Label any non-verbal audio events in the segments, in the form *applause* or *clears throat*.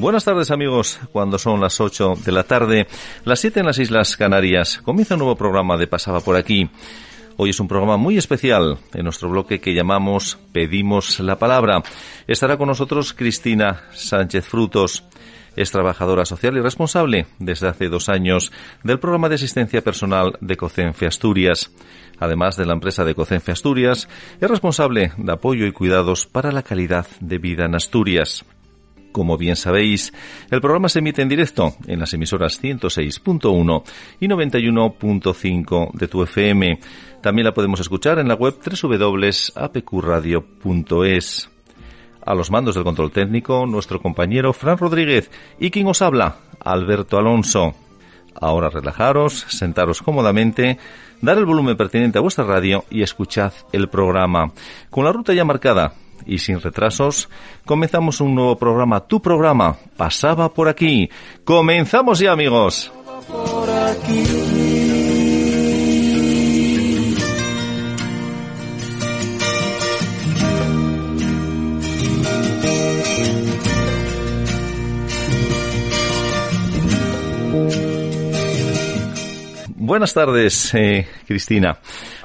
Buenas tardes amigos, cuando son las 8 de la tarde, las 7 en las Islas Canarias, comienza un nuevo programa de Pasaba por aquí. Hoy es un programa muy especial en nuestro bloque que llamamos Pedimos la Palabra. Estará con nosotros Cristina Sánchez Frutos. Es trabajadora social y responsable desde hace dos años del programa de asistencia personal de COCENFE Asturias. Además de la empresa de COCENFE Asturias, es responsable de apoyo y cuidados para la calidad de vida en Asturias. Como bien sabéis, el programa se emite en directo en las emisoras 106.1 y 91.5 de tu FM. También la podemos escuchar en la web www.apqradio.es. A los mandos del control técnico, nuestro compañero Fran Rodríguez y quien os habla, Alberto Alonso. Ahora relajaros, sentaros cómodamente, dar el volumen pertinente a vuestra radio y escuchad el programa. Con la ruta ya marcada, y sin retrasos, comenzamos un nuevo programa. Tu programa pasaba por aquí. Comenzamos ya, amigos. Buenas tardes, eh, Cristina.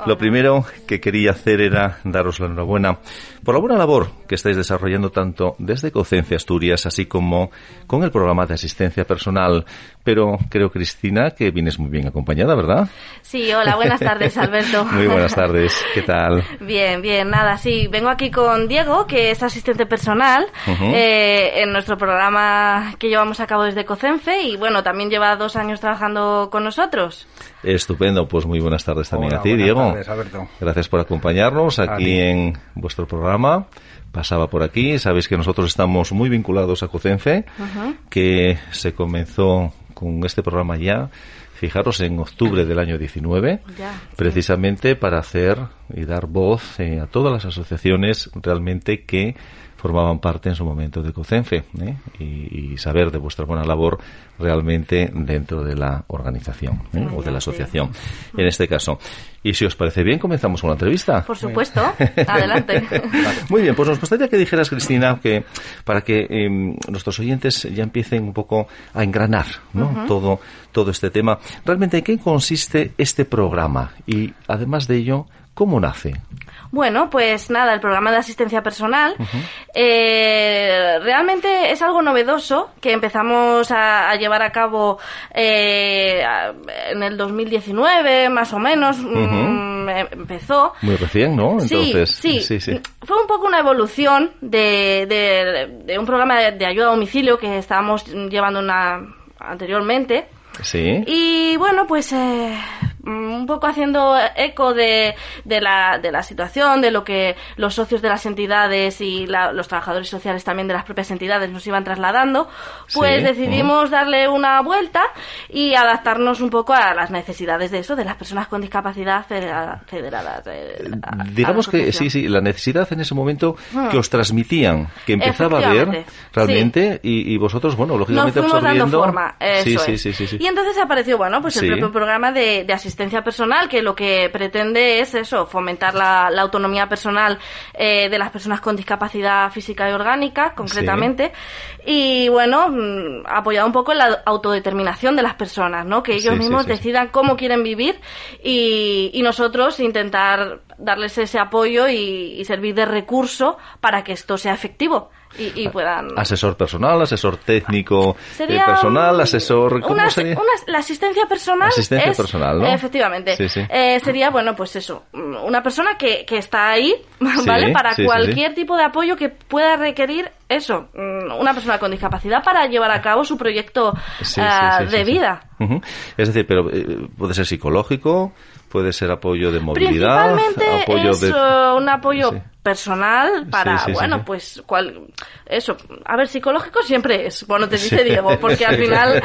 Lo primero que quería hacer era daros la enhorabuena por la buena labor que estáis desarrollando tanto desde Cocencia Asturias, así como con el programa de asistencia personal. Pero creo, Cristina, que vienes muy bien acompañada, ¿verdad? Sí, hola, buenas tardes, *laughs* Alberto. muy buenas tardes, ¿qué tal? Bien, bien, nada, sí, vengo aquí con Diego, que es asistente personal eh, en nuestro programa que llevamos a cabo desde Cocenfe y bueno, también lleva dos años trabajando con nosotros. Estupendo, pues muy buenas tardes también a ti, Diego. Tardes, Alberto. Gracias por acompañarnos aquí en vuestro programa pasaba por aquí. Sabéis que nosotros estamos muy vinculados a COCENFE, que se comenzó con este programa ya, fijaros, en octubre del año 19, precisamente para hacer y dar voz eh, a todas las asociaciones realmente que formaban parte en su momento de COCENFE ¿eh? y, saber de vuestra buena labor realmente dentro de la organización ¿eh? o de la asociación, en este caso. Y si os parece bien, comenzamos con la entrevista. Por supuesto, adelante. *laughs* Muy bien, pues nos gustaría que dijeras, Cristina, que para que em, nuestros oyentes ya empiecen un poco a engranar ¿no? todo, todo este tema, realmente en qué consiste este programa y además de ello, ¿cómo nace? Bueno, pues nada, el programa de asistencia personal eh, realmente es algo novedoso que empezamos a, llevar a cabo eh, en el 2019, más o menos. Mm, empezó. Muy recién, ¿no? Entonces, sí, sí, sí, Fue un poco una evolución de, de, un programa de, ayuda a domicilio que estábamos llevando una, anteriormente. Sí. Y bueno, pues eh, un poco haciendo eco de, de, la, de la situación, de lo que los socios de las entidades y los trabajadores sociales también de las propias entidades nos iban trasladando, pues decidimos darle una vuelta y adaptarnos un poco a las necesidades de eso, de las personas con discapacidad federadas. Eh, digamos que sí, sí, la necesidad en ese momento hmm. que os transmitían, que empezaba a ver realmente y, vosotros, bueno, lógicamente nos absorbiendo. forma, sí, sí, sí, sí, Y entonces apareció, bueno, pues el propio programa de, de asistencia asistencia personal, que lo que pretende es eso, fomentar la, autonomía personal eh, de las personas con discapacidad física y orgánica, concretamente, y bueno, mm, apoyado un poco en la autodeterminación de las personas, ¿no? Que ellos mismos decidan cómo quieren vivir y, nosotros intentar darles ese apoyo y, y servir de recurso para que esto sea efectivo y, y puedan... Asesor personal, asesor técnico eh, personal, asesor... ¿Cómo una- sería? una- la asistencia personal. Asistencia es- personal, ¿no? Efectivamente. Sí, sí. Eh, sería, bueno, pues eso, mm, una persona que, que está ahí, *laughs* ¿vale? Para sí, cualquier tipo de apoyo que pueda requerir eso, mm, una persona con discapacidad para llevar a cabo su proyecto ah, de vida. Es decir, pero eh, puede ser psicológico, puede ser apoyo de movilidad, Principalmente apoyo es de... un apoyo Sí. Personal para, Sí, sí, sí, bueno, sí. pues, cual, eso, a ver, psicológico siempre es, bueno, te dice Diego, porque al *laughs* final,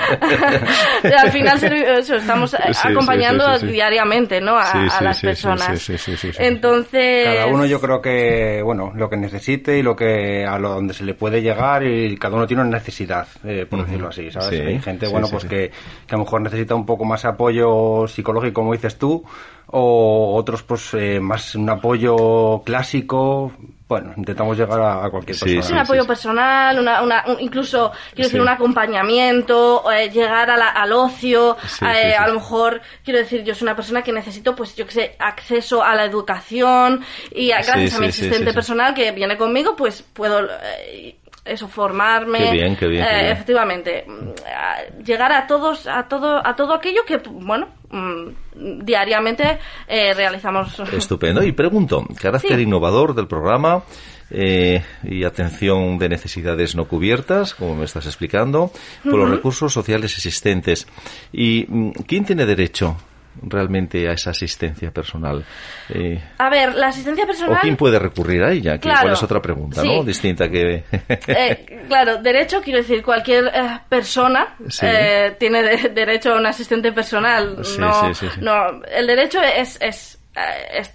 *laughs* al final eso, estamos acompañando sí, sí, sí. diariamente, ¿no? A, Sí, a sí, las personas. sí, sí, sí, sí, sí. Entonces... Cada uno yo creo que, bueno, lo que necesite y lo que a lo donde se le puede llegar y cada uno tiene una necesidad, eh, por decirlo así, ¿sabes? Sí, Hay gente, sí, bueno, sí, pues sí. Que, que a lo mejor necesita un poco más apoyo psicológico, como dices tú, o otros, pues, eh, más un apoyo clásico. Bueno, intentamos llegar a, a cualquier Sí, persona. Sí, un apoyo personal, una, una- un- incluso, quiero Sí. decir, un acompañamiento, eh, llegar a la- al ocio, Sí, eh, sí, sí. a lo mejor, quiero decir, yo soy una persona que necesito, pues, yo que sé, acceso a la educación y a- Sí, gracias a mi sí, sí, asistente sí, sí. personal que viene conmigo, pues, puedo, eh, eso, formarme. Qué bien, qué bien, qué eh, bien. Efectivamente, mm, a- llegar a todos, a todo, a todo aquello que, bueno, mm, diariamente eh, realizamos. *laughs* Estupendo. Y pregunto, carácter Sí. innovador del programa eh, y atención de necesidades no cubiertas, como me estás explicando, por los recursos sociales existentes. ¿Y mm, quién tiene derecho realmente a esa asistencia personal? Eh, A ver, la asistencia ¿O personal... quién puede recurrir a ella? Que Claro. igual es otra pregunta, ¿no? Sí. Distinta que... *laughs* Eh, claro, derecho, quiero decir, cualquier eh, persona Sí. eh, tiene de- derecho a un asistente personal. Sí, no, sí, sí, sí. no, el derecho es, es, eh, es,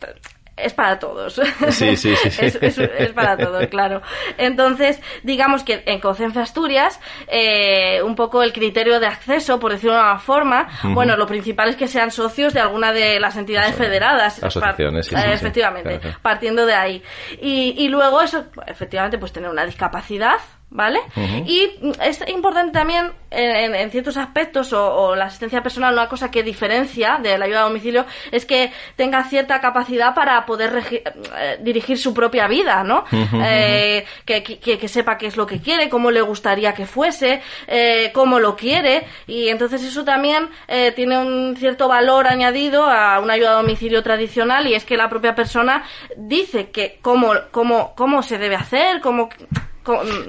es para todos. Sí, sí, sí, *laughs* sí. Es, es- es para todos, claro. Entonces, digamos que en Concenfe Asturias, eh, un poco el criterio de acceso, por decirlo de una forma, bueno, lo principal es que sean socios de alguna de las entidades Aso- federadas. asociaciones, sí, efectivamente claro. partiendo de ahí. Y, y luego eso, efectivamente, pues tener una discapacidad, ¿vale? Y es importante también, en, en- en ciertos aspectos, o, o la asistencia personal, una cosa que diferencia de la ayuda a domicilio es que tenga cierta capacidad para poder eh, dirigir su propia vida, ¿no? Eh, que, que- que sepa qué es lo que quiere, cómo le gustaría que fuese, eh, cómo lo quiere, y entonces eso también eh, tiene un cierto valor añadido a una ayuda a domicilio tradicional, y es que la propia persona dice que cómo, cómo, cómo se debe hacer, cómo...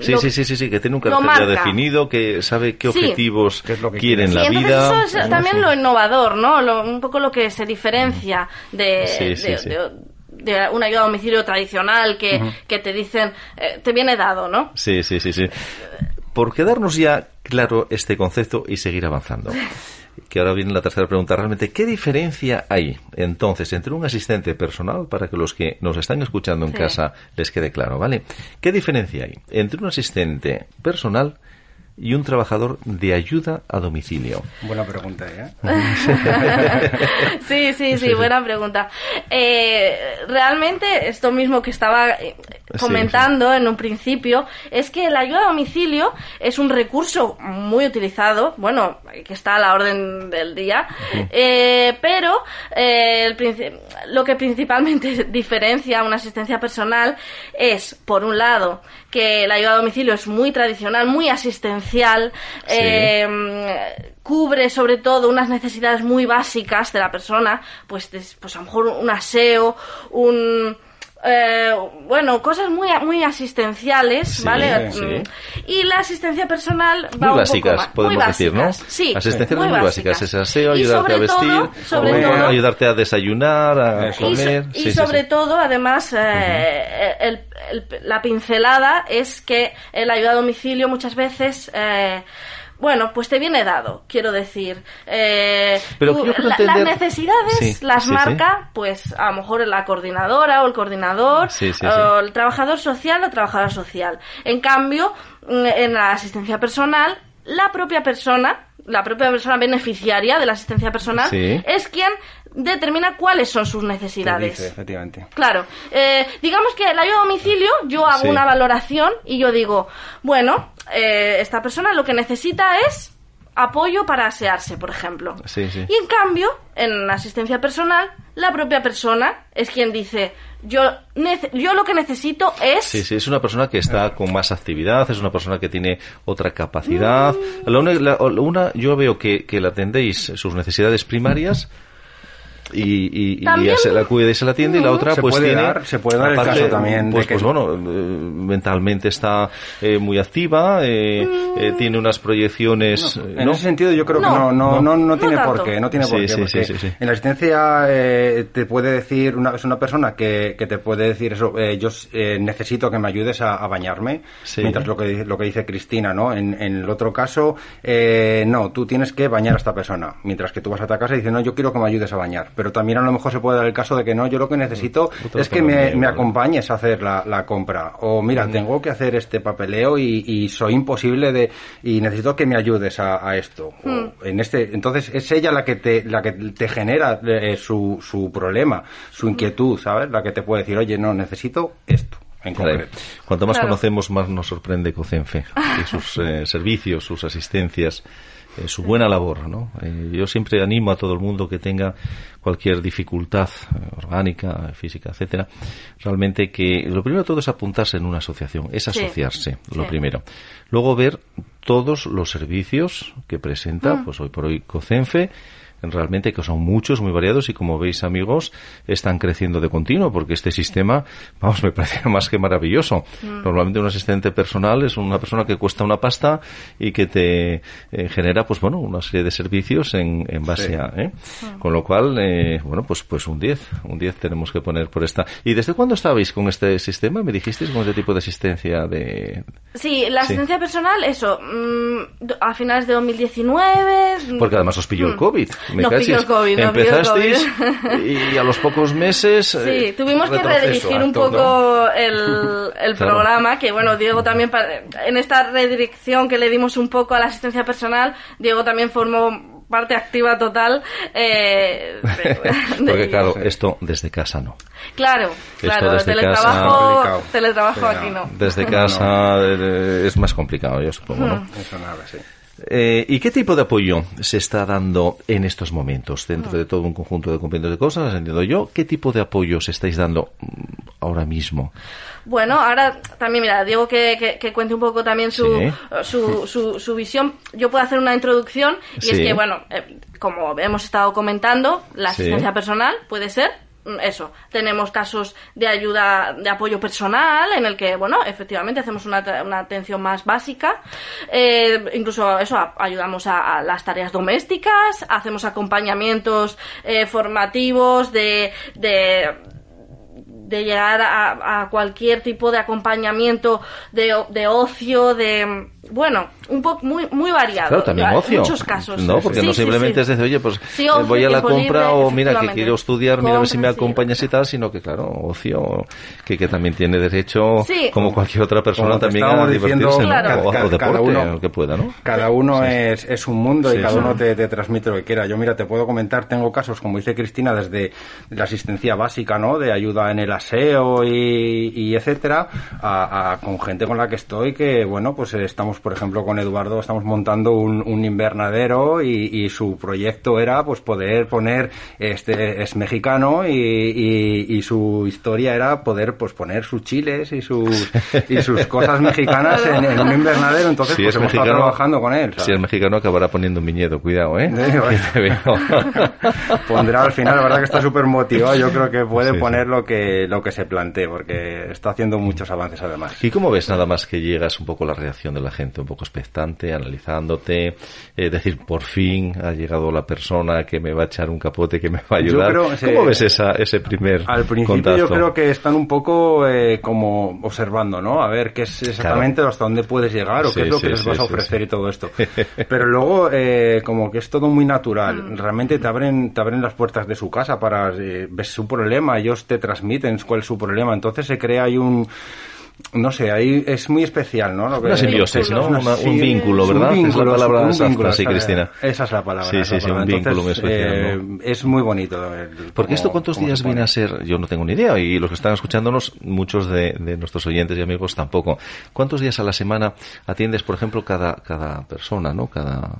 Sí, lo- sí, sí, sí, sí, que tiene un lo carácter ya marca. definido, que sabe qué Sí. objetivos ¿Qué es lo que quiere en la Sí, vida. entonces eso es también Sí. lo innovador, ¿no? Lo- un poco lo que se diferencia de, Sí, sí, de- sí. de- de una ayuda a domicilio tradicional que, que te dicen, eh, te viene dado, ¿no? Sí, sí, sí, sí. Por quedarnos ya claro este concepto y seguir avanzando. *laughs* Que ahora viene la tercera pregunta. Realmente, ¿qué diferencia hay entonces entre un asistente personal, para que los que nos están escuchando en Sí. casa les quede claro, ¿vale? ¿Qué diferencia hay entre un asistente personal y un trabajador de ayuda a domicilio? Buena pregunta, ¿eh? sí, sí, sí, buena pregunta. Eh, realmente, esto mismo que estaba eh, Sí, comentando en un principio, es que la ayuda a domicilio es un recurso muy utilizado, bueno, que está a la orden del día, eh, pero eh, el lo que principalmente *laughs* diferencia una asistencia personal es, por un lado, que la ayuda a domicilio es muy tradicional, muy asistencial, Sí. eh, cubre sobre todo unas necesidades muy básicas de la persona, pues, pues a lo mejor un aseo, un... eh, bueno, cosas muy, muy asistenciales, Sí, ¿vale? sí. Mm, Y la asistencia personal va Muy un poco básicas, más- podemos muy decir, ¿no? básicas, Sí, Asistenciales muy, básicas. Es aseo, ayudarte a vestir, todo- sobre comer, todo- ayudarte a desayunar, a Eso. y, so- comer. y Sí, sí, sobre sí. todo, además, eh, el- el- la pincelada es que el ayuda a domicilio muchas veces... eh, bueno, pues te viene dado, quiero decir. Eh, Pero tú- yo quiero la- entender- Las necesidades Sí, las sí, sí. marca, pues a lo mejor la coordinadora o el coordinador, o el trabajador social o trabajadora social. En cambio, mm, en la asistencia personal, la propia persona, la propia persona beneficiaria de la asistencia personal, es quien determina cuáles son sus necesidades. dice, efectivamente. Claro, eh, digamos que la ayuda a domicilio, yo hago Sí. una valoración y yo digo, bueno, eh, esta persona lo que necesita es apoyo para asearse, por ejemplo. Sí, sí. Y en cambio, en asistencia personal, la propia persona es quien dice, yo, yo lo que necesito es... Sí, sí, es una persona que está con más actividad, es una persona que tiene otra capacidad. Mm. La una, una, yo veo que, que la atendéis sus necesidades primarias y, y, se la cuida y se la atiende y la otra se pues puede tiene dar, se puede dar el caso también pues, pues bueno eh, mentalmente está eh, muy activa eh, mm. tiene unas proyecciones en ese sentido yo creo que no. no no, no, tiene por qué no tiene por qué porque en la asistencia te puede decir una es una persona que, que te puede decir eso yo necesito que me ayudes a, bañarme mientras lo que lo que dice Cristina no en, en el otro caso no tú tienes que bañar a esta persona mientras que tú vas a tu casa y dices no yo quiero que me ayudes a bañar pero también a lo mejor se puede dar el caso de que no, yo lo que necesito es que me, acompañes a hacer la, compra. O mira, tengo que hacer este papeleo y, soy imposible de y necesito que me ayudes a, esto. en este, entonces es ella la que te, la que te genera eh, su, su problema, su inquietud, ¿sabes? La que te puede decir, oye, no, necesito esto. En concreto. Cuanto más conocemos, más nos sorprende COCENFE y sus *laughs* eh, servicios, sus asistencias. Eh, su buena labor. ¿no? Eh, yo siempre animo a todo el mundo que tenga cualquier dificultad eh, orgánica, física, etcétera, realmente que lo primero de todo es apuntarse en una asociación, es asociarse, lo primero. Luego ver todos los servicios que presenta, mm. pues hoy por hoy COCENFE, realmente que son muchos, muy variados y como veis amigos, están creciendo de continuo porque este sistema, vamos, me parece *laughs* más que maravilloso. Mm. Normalmente un asistente personal es una persona que cuesta una pasta y que te eh, genera, pues bueno, una serie de servicios en, en base a, ¿eh? Mm. Con lo cual, eh, bueno, pues, pues un 10, un 10 tenemos que poner por esta. ¿Y desde cuándo estabais con este sistema? ¿Me dijisteis con este tipo de asistencia de...? Sí, la asistencia personal, eso, mm, a finales de 2019. Porque además os pilló el COVID no COVID, Empezasteis y a los pocos meses. Sí, eh, tuvimos que redirigir un poco el, el programa, que bueno, Diego también, en esta redirección que le dimos un poco a la asistencia personal, Diego también formó parte activa total. Eh, *laughs* Porque claro, esto desde casa no. Claro, claro, desde teletrabajo, teletrabajo aquí no. Desde *laughs* casa es más complicado, yo supongo, ¿no? Eso nada, sí. Eh, ¿Y qué tipo de apoyo se está dando en estos momentos? Dentro de todo un conjunto de compendios de cosas, entiendo yo, ¿qué tipo de apoyo se estáis dando mm, ahora mismo? Bueno, ahora también, mira, Diego que, que, cuente un poco también su, su, su, visión. Yo puedo hacer una introducción y es que, bueno, eh, como hemos estado comentando, la asistencia personal puede ser eso, tenemos casos de ayuda, de apoyo personal, en el que, bueno, efectivamente hacemos una, una atención más básica. Eh, incluso eso, ayudamos a, las tareas domésticas, hacemos acompañamientos eh, formativos de, de de llegar a, a, cualquier tipo de acompañamiento de, de ocio, de bueno, un poco muy muy variado. Claro, también ocio. muchos casos. No, porque no simplemente es decir, oye, pues eh, voy a la compra o mira que quiero estudiar, mira a ver si me acompañas y tal, sino que claro, ocio que, que también tiene derecho como cualquier otra persona también a divertirse, o, deporte, cada uno, que pueda, ¿no? Cada uno es, es un mundo y cada uno te, te, transmite lo que quiera. Yo mira, te puedo comentar, tengo casos como dice Cristina desde la asistencia básica, ¿no? De ayuda en el aseo y, y etcétera, a, a, con gente con la que estoy que bueno, pues estamos por ejemplo, con Eduardo estamos montando un, invernadero y, su proyecto era pues poder poner, este es mexicano y, su historia era poder pues poner sus chiles y sus, *laughs* y sus cosas mexicanas en, un invernadero, entonces pues hemos estado trabajando con él. Si es mexicano acabará poniendo un viñedo, cuidado, ¿eh? *laughs* *laughs* Pondrá al final, la verdad que está súper motivado, yo creo que puede poner lo que lo que se plantee, porque está haciendo muchos avances además. ¿Y cómo ves nada más que llegas un poco la reacción de la gente? Un poco expectante, analizándote, eh, decir, por fin ha llegado la persona que me va a echar un capote, que me va a ayudar. ¿Cómo ves esa, ese primer Al principio yo creo que están un poco eh, como observando, ¿no? A ver qué es exactamente hasta dónde puedes llegar o qué es lo que les vas a ofrecer y todo esto. *laughs* Pero luego eh, como que es todo muy natural. Mm. Realmente te abren, te abren las puertas de su casa para ver su problema, ellos te transmiten cuál es su problema. Entonces se crea ahí un no sé, ahí es muy especial, ¿no? una simbiosis, ¿no? un vínculo, ¿verdad? es la palabra exacta, sí, Cristina. Esa es la palabra. Sí, sí, sí, un vínculo muy especial. ¿no? Eh, es muy bonito. Porque esto, ¿cuántos días viene a ser? Yo no tengo ni idea, y los que están escuchándonos, muchos de, de, nuestros oyentes y amigos tampoco. ¿Cuántos días a la semana atiendes, por ejemplo, cada, cada persona, ¿no? Cada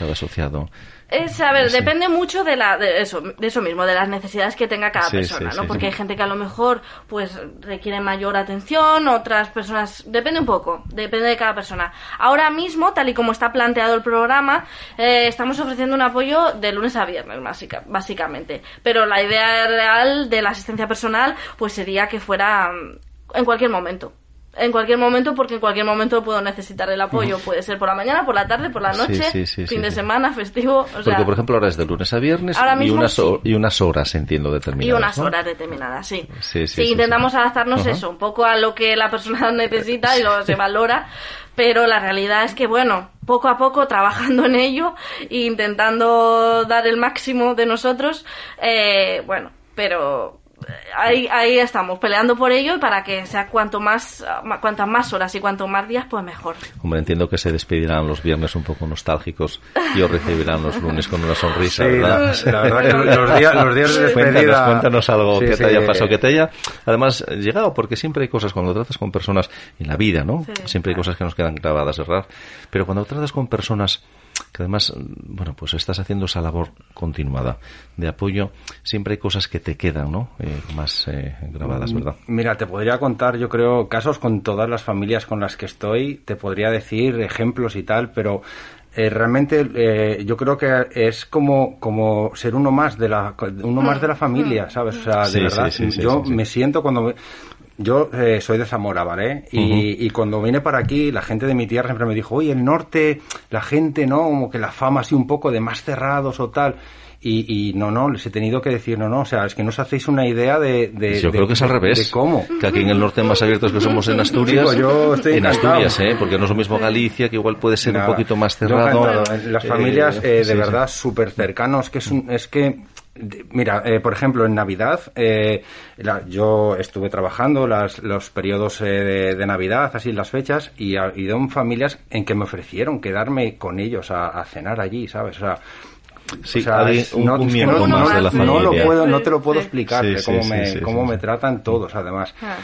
cada asociado. Es, a ver, depende mucho de, la, de, eso, de eso mismo, de las necesidades que tenga cada persona, ¿no? Porque hay gente que a lo mejor, pues, requiere mayor atención, otras personas... Depende un poco, depende de cada persona. Ahora mismo, tal y como está planteado el programa, eh, estamos ofreciendo un apoyo de lunes a viernes, básica, básicamente. Pero la idea real de la asistencia personal, pues, sería que fuera mm, en cualquier momento en cualquier momento porque en cualquier momento puedo necesitar el apoyo. Puede ser por la mañana, por la tarde, por la noche, fin de semana, festivo. porque, por ejemplo, ahora es de lunes a viernes y, unas, y unas horas, entiendo, determinadas. Y unas horas determinadas, sí. Sí, intentamos adaptarnos eso, un poco a lo que la persona *laughs* necesita y lo se valora. Pero la realidad es que, bueno, poco a poco trabajando en ello e intentando dar el máximo de nosotros, eh, bueno, pero ahí, ahí estamos, peleando por ello y para que sea cuanto más, cuantas más horas y cuanto más días, pues mejor. Hombre, entiendo que se despedirán los viernes un poco nostálgicos y os recibirán los lunes con una sonrisa, ¿verdad? La verdad que los días, los días de despedida... Cuéntanos, algo que te haya pasado, que te haya, además, llegado, porque siempre hay cosas, cuando tratas con personas en la vida, ¿no? Siempre hay cosas que nos quedan grabadas, ¿verdad? Pero cuando tratas con personas que además, bueno, pues estás haciendo esa labor continuada de apoyo, siempre hay cosas que te quedan, ¿no? Eh, más eh, grabadas, ¿verdad? Mira, te podría contar, yo creo, casos con todas las familias con las que estoy, te podría decir ejemplos y tal, pero eh, realmente yo creo que es como como ser uno más de la uno más de la familia sabes o sea de verdad yo me siento cuando yo eh, soy de Zamora, ¿vale? Y, y, cuando vine para aquí, la gente de mi tierra siempre me dijo, oye, el norte, la gente, ¿no? Como que la fama así un poco de más cerrados o tal. Y, y, no, no, les he tenido que decir, no, no, o sea, es que no os hacéis una idea de... de yo creo que es al revés. De cómo. Que aquí en el norte más abiertos que somos en Asturias. Pues yo estoy en Asturias, ¿eh? Porque no es lo mismo Galicia, que igual puede ser un poquito más cerrado. Las familias, eh, de verdad, súper cercanos, que es, un, es que Mira, eh, por ejemplo, en Navidad, eh, yo estuve trabajando las, los periodos eh, de, Navidad, así las fechas, y ha ido familias en que me ofrecieron quedarme con ellos a, cenar allí, ¿sabes? O sea, Sí, un, no, miembro no, de la familia. No, lo puedo, no te lo puedo explicar, cómo, me, cómo me tratan todos, además. Ah.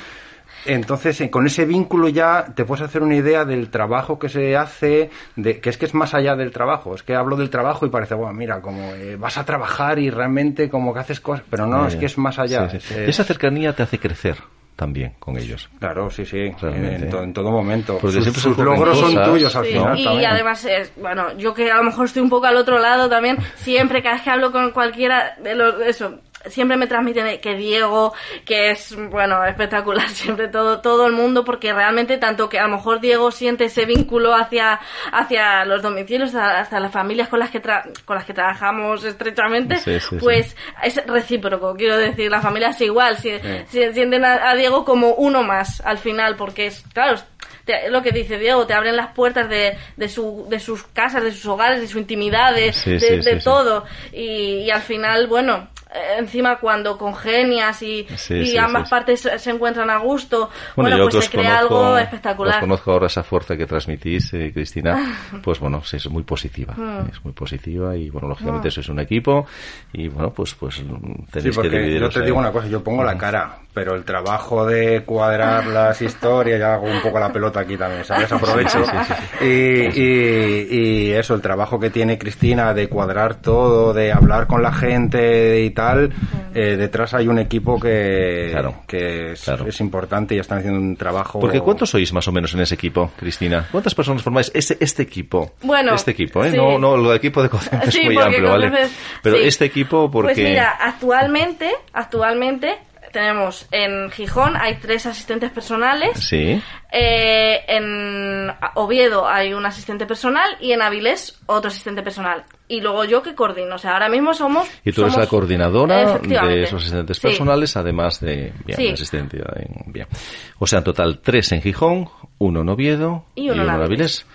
Entonces, eh, con ese vínculo ya te puedes hacer una idea del trabajo que se hace, de, que es que es más allá del trabajo. Es que hablo del trabajo y parece, bueno, mira, como eh, vas a trabajar y realmente como que haces cosas, pero no, es que es más allá. Esa cercanía te hace crecer también con ellos. Claro, sí, sí, en, todo momento. Porque sus, sus logros son tuyos al final. Y además, bueno, yo que a lo mejor estoy un poco al otro lado también, siempre cada vez que hablo con cualquiera de los, eso, siempre me transmiten que Diego, que es, bueno, espectacular *laughs* siempre todo, todo el mundo, porque realmente tanto que a lo mejor Diego siente ese vínculo hacia, hacia los domicilios, hasta las familias con las que, con las que trabajamos estrechamente, pues es recíproco, quiero decir, las familias igual, si, sienten a, Diego como uno más al final, porque es, claro, lo que dice Diego, te abren las puertas de, de, su, de sus casas, de sus hogares, de su intimidad, de, de, todo. Y, y, al final, bueno, encima cuando congenias y, y ambas partes se encuentran a gusto, bueno, pues se crea algo espectacular. Os conozco ahora esa fuerza que transmitís, eh, Cristina, *laughs* pues bueno, es muy positiva, mm. es muy positiva y bueno, lógicamente eso mm. es un equipo y bueno, pues pues tenéis que dividir. Yo te digo una cosa, yo pongo la cara, pero el trabajo de cuadrar las historias, ya hago un poco la pelota aquí también, ¿sabes? Aprovecho. y, y, y eso, el trabajo que tiene Cristina de cuadrar todo, de hablar con la gente y tal, eh, detrás hay un equipo que, que es, importante y están haciendo un trabajo. Porque ¿cuántos sois más o menos en ese equipo, Cristina? ¿Cuántas personas formáis este, este equipo? Bueno, este equipo, ¿eh? No, no, el equipo de cocina es muy amplio, ¿vale? Pero este equipo, porque. Pues mira, actualmente, actualmente tenemos en Gijón hay tres asistentes personales. Sí. Eh, en Oviedo hay un asistente personal y en Avilés otro asistente personal. Y luego yo que coordino. O sea, ahora mismo somos. Y tú eres la coordinadora de esos asistentes personales, además de. Bien, asistente. Bien. O sea, en total tres en Gijón, uno en Oviedo y uno, en Avilés.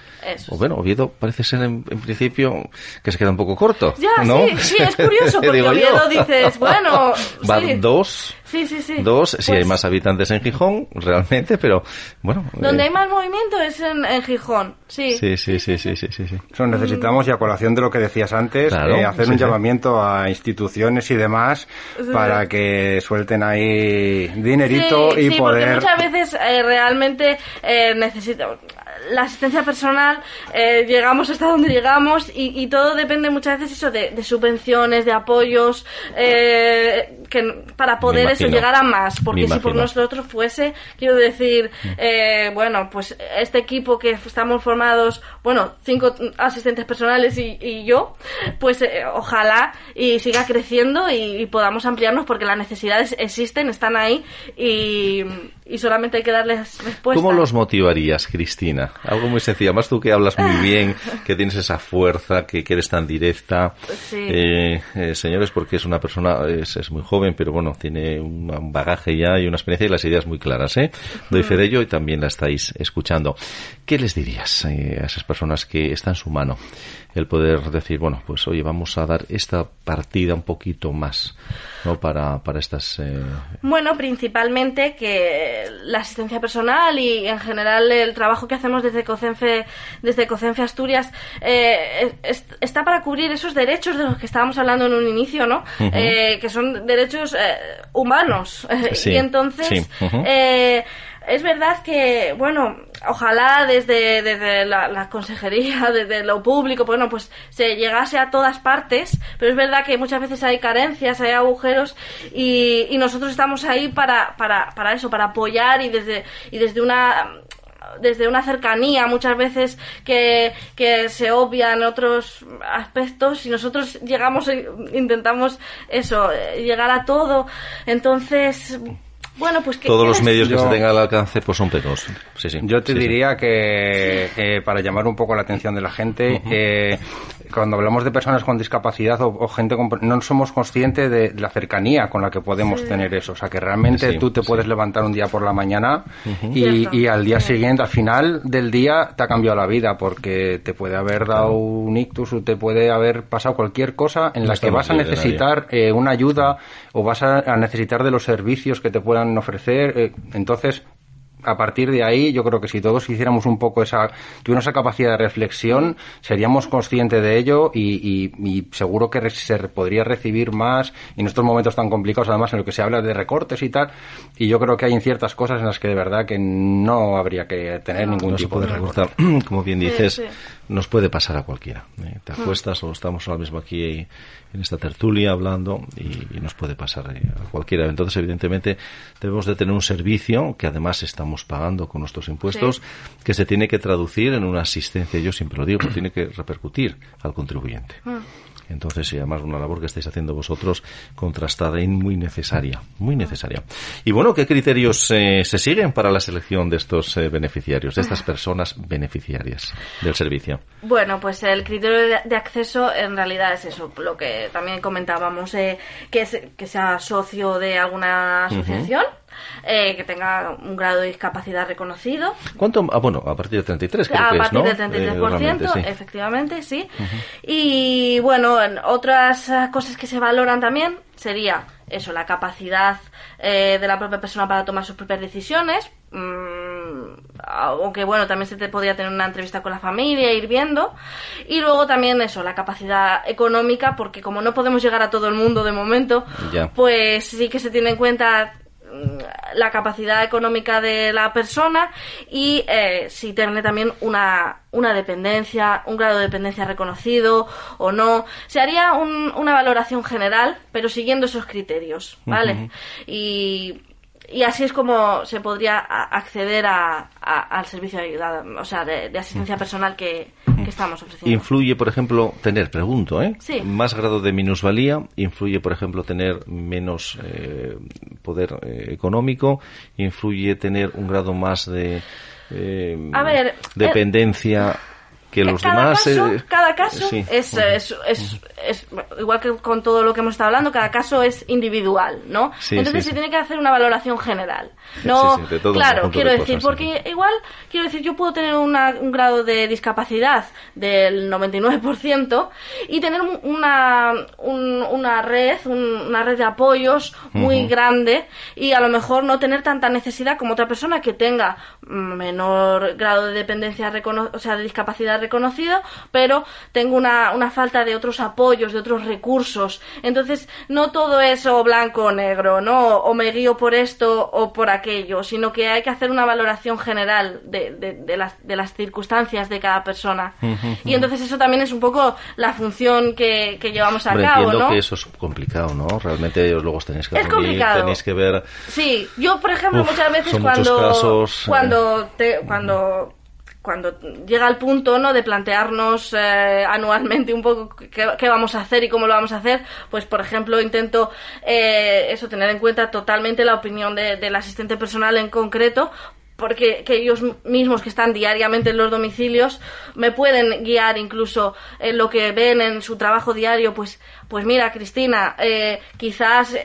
O bueno, Oviedo parece ser en, principio que se queda un poco corto. Ya, ¿no? sí, sí, es curioso, *laughs* porque Oviedo dices, bueno. *laughs* Van dos. Sí, sí, sí. Dos, si hay pues más habitantes en Gijón, realmente, pero bueno. Donde eh, hay más movimiento es en, Gijón, sí. Sí, sí, sí, sí, sí, sí. sí. necesitamos, y a colación de lo que decías antes, eh, hacer un llamamiento a instituciones y demás para que suelten ahí dinerito y sí, poder. Porque muchas veces eh, realmente eh, necesito la asistencia personal eh, llegamos hasta donde llegamos y, todo depende muchas veces eso de, subvenciones, de apoyos, eh, que para poder eso llegar a más. Porque si por nosotros fuese, quiero decir, mm. eh, bueno, pues este equipo que estamos formados, bueno, cinco asistentes personales y, yo, pues ojalá y siga creciendo y, y podamos ampliarnos porque las necesidades existen, están ahí y y solamente hay que darles respuesta. ¿Cómo los motivarías, Cristina? Algo muy sencillo. Más tú que hablas muy bien, que tienes esa fuerza, que, eres tan directa. Eh, eh, señores, porque es una persona, es, muy joven, pero bueno, tiene un bagaje ya y una experiencia y las ideas muy claras. ¿eh? Doy fe de ello y también la estáis escuchando. ¿Qué les dirías eh, a esas personas que está en su mano el poder decir, bueno, pues oye, vamos a dar esta partida un poquito más, ¿no? Para, para estas... Eh... Bueno, principalmente que la asistencia personal y en general el trabajo que hacemos desde COCENFE, desde COCENFE Asturias, eh, está para cubrir esos derechos de los que estábamos hablando en un inicio, ¿no? eh, que son derechos humanos. *laughs* y entonces... eh, es verdad que, bueno, ojalá desde, desde la, consejería, *laughs* desde lo público, bueno, pues se llegase a todas partes, pero es verdad que muchas veces hay carencias, hay agujeros y, y nosotros estamos ahí para, para, para eso, para apoyar y desde, y desde una desde una cercanía muchas veces que, que se obvian otros aspectos y nosotros llegamos e intentamos eso llegar a todo. Entonces bueno, pues que todos los medios que se tengan al alcance pues son pedos. Sí, sí. Yo te diría que eh, para llamar un poco la atención de la gente, eh, cuando hablamos de personas con discapacidad o, gente con, no somos conscientes de, la cercanía con la que podemos tener eso. O sea, que realmente tú te puedes levantar un día por la mañana y, y, al día siguiente, al final del día, te ha cambiado la vida porque te puede haber dado un ictus o te puede haber pasado cualquier cosa en la que vas a necesitar eh, una ayuda o vas a necesitar de los servicios que te puedan ofrecer. Eh, entonces, a partir de ahí, yo creo que si todos hiciéramos un poco esa, tuviéramos esa capacidad de reflexión, seríamos conscientes de ello y, seguro que se podría recibir más en estos momentos tan complicados, además en lo que se habla de recortes y tal. Y yo creo que hay ciertas cosas en las que de verdad que no habría que tener ningún tipo de recorte. Como bien dices, nos puede pasar a cualquiera. ¿eh? Te acuestas o estamos ahora mismo aquí en esta tertulia hablando y, nos puede pasar eh, a cualquiera. Entonces, evidentemente, debemos de tener un servicio que además estamos pagando con nuestros impuestos, que se tiene que traducir en una asistencia, yo siempre lo digo, tiene que repercutir al contribuyente. Mm. Entonces, y además una labor que estáis haciendo vosotros contrastada y muy necesaria, muy necesaria. Y bueno, ¿qué criterios eh, se siguen para la selección de estos eh, beneficiarios, de estas personas beneficiarias del servicio? Bueno, pues el criterio de, acceso en realidad es eso, lo que también comentábamos, eh, que, que sea socio de alguna asociación. Eh, que tenga un grado de discapacidad reconocido. ¿Cuánto? Ah, bueno, a partir del 33, creo a que partir del 33%, eh, efectivamente, sí. Y bueno, otras cosas que se valoran también sería eso, la capacidad eh, de la propia persona para tomar sus propias decisiones. Mm, aunque bueno, también se te podría tener una entrevista con la familia, ir viendo. Y luego también eso, la capacidad económica, porque como no podemos llegar a todo el mundo de momento, pues sí que se tiene en cuenta la capacidad económica de la persona y eh, si tiene también una, una dependencia, un grado de dependencia reconocido o no. Se haría una valoración general, pero siguiendo esos criterios, ¿vale? Y y así es como se podría acceder a, al servicio de ayuda, o sea, de, asistencia personal que, estamos ofreciendo. Influye, por ejemplo, tener, pregunto, ¿eh? Más grado de minusvalía, influye, por ejemplo, tener menos eh, poder eh, económico, influye tener un grado más de eh, a ver, dependencia que los cada demás. Caso, eh, cada caso es, es, es, igual que con todo lo que hemos estado hablando, cada caso es individual, ¿no? Entonces se tiene que hacer una valoración general. No, claro, quiero decir, porque igual, quiero decir, yo puedo tener un grado de discapacidad del 99% y tener una, una red, una red de apoyos muy grande y a lo mejor no tener tanta necesidad como otra persona que tenga menor grado de dependencia, o sea, de discapacidad reconocido, pero tengo una, una falta de otros apoyos, de otros recursos. Entonces, no todo es o blanco o negro, ¿no? O me guío por esto o por aquello, sino que hay que hacer una valoración general de, de, las, de las circunstancias de cada persona. y entonces eso también es un poco la función que, que llevamos a cabo, entiendo ¿no? que eso es complicado, ¿no? Realmente luego tenéis que es complicado. tenéis que ver... Sí, yo, por ejemplo, muchas veces cuando... cuando, te, cuando cuando llega el punto no de plantearnos eh, anualmente un poco qué, vamos a hacer y cómo lo vamos a hacer pues por ejemplo intento eh, eso tener en cuenta totalmente la opinión de, del asistente personal en concreto porque que ellos mismos que están diariamente en los domicilios me pueden guiar incluso en lo que ven en su trabajo diario pues pues mira Cristina eh, quizás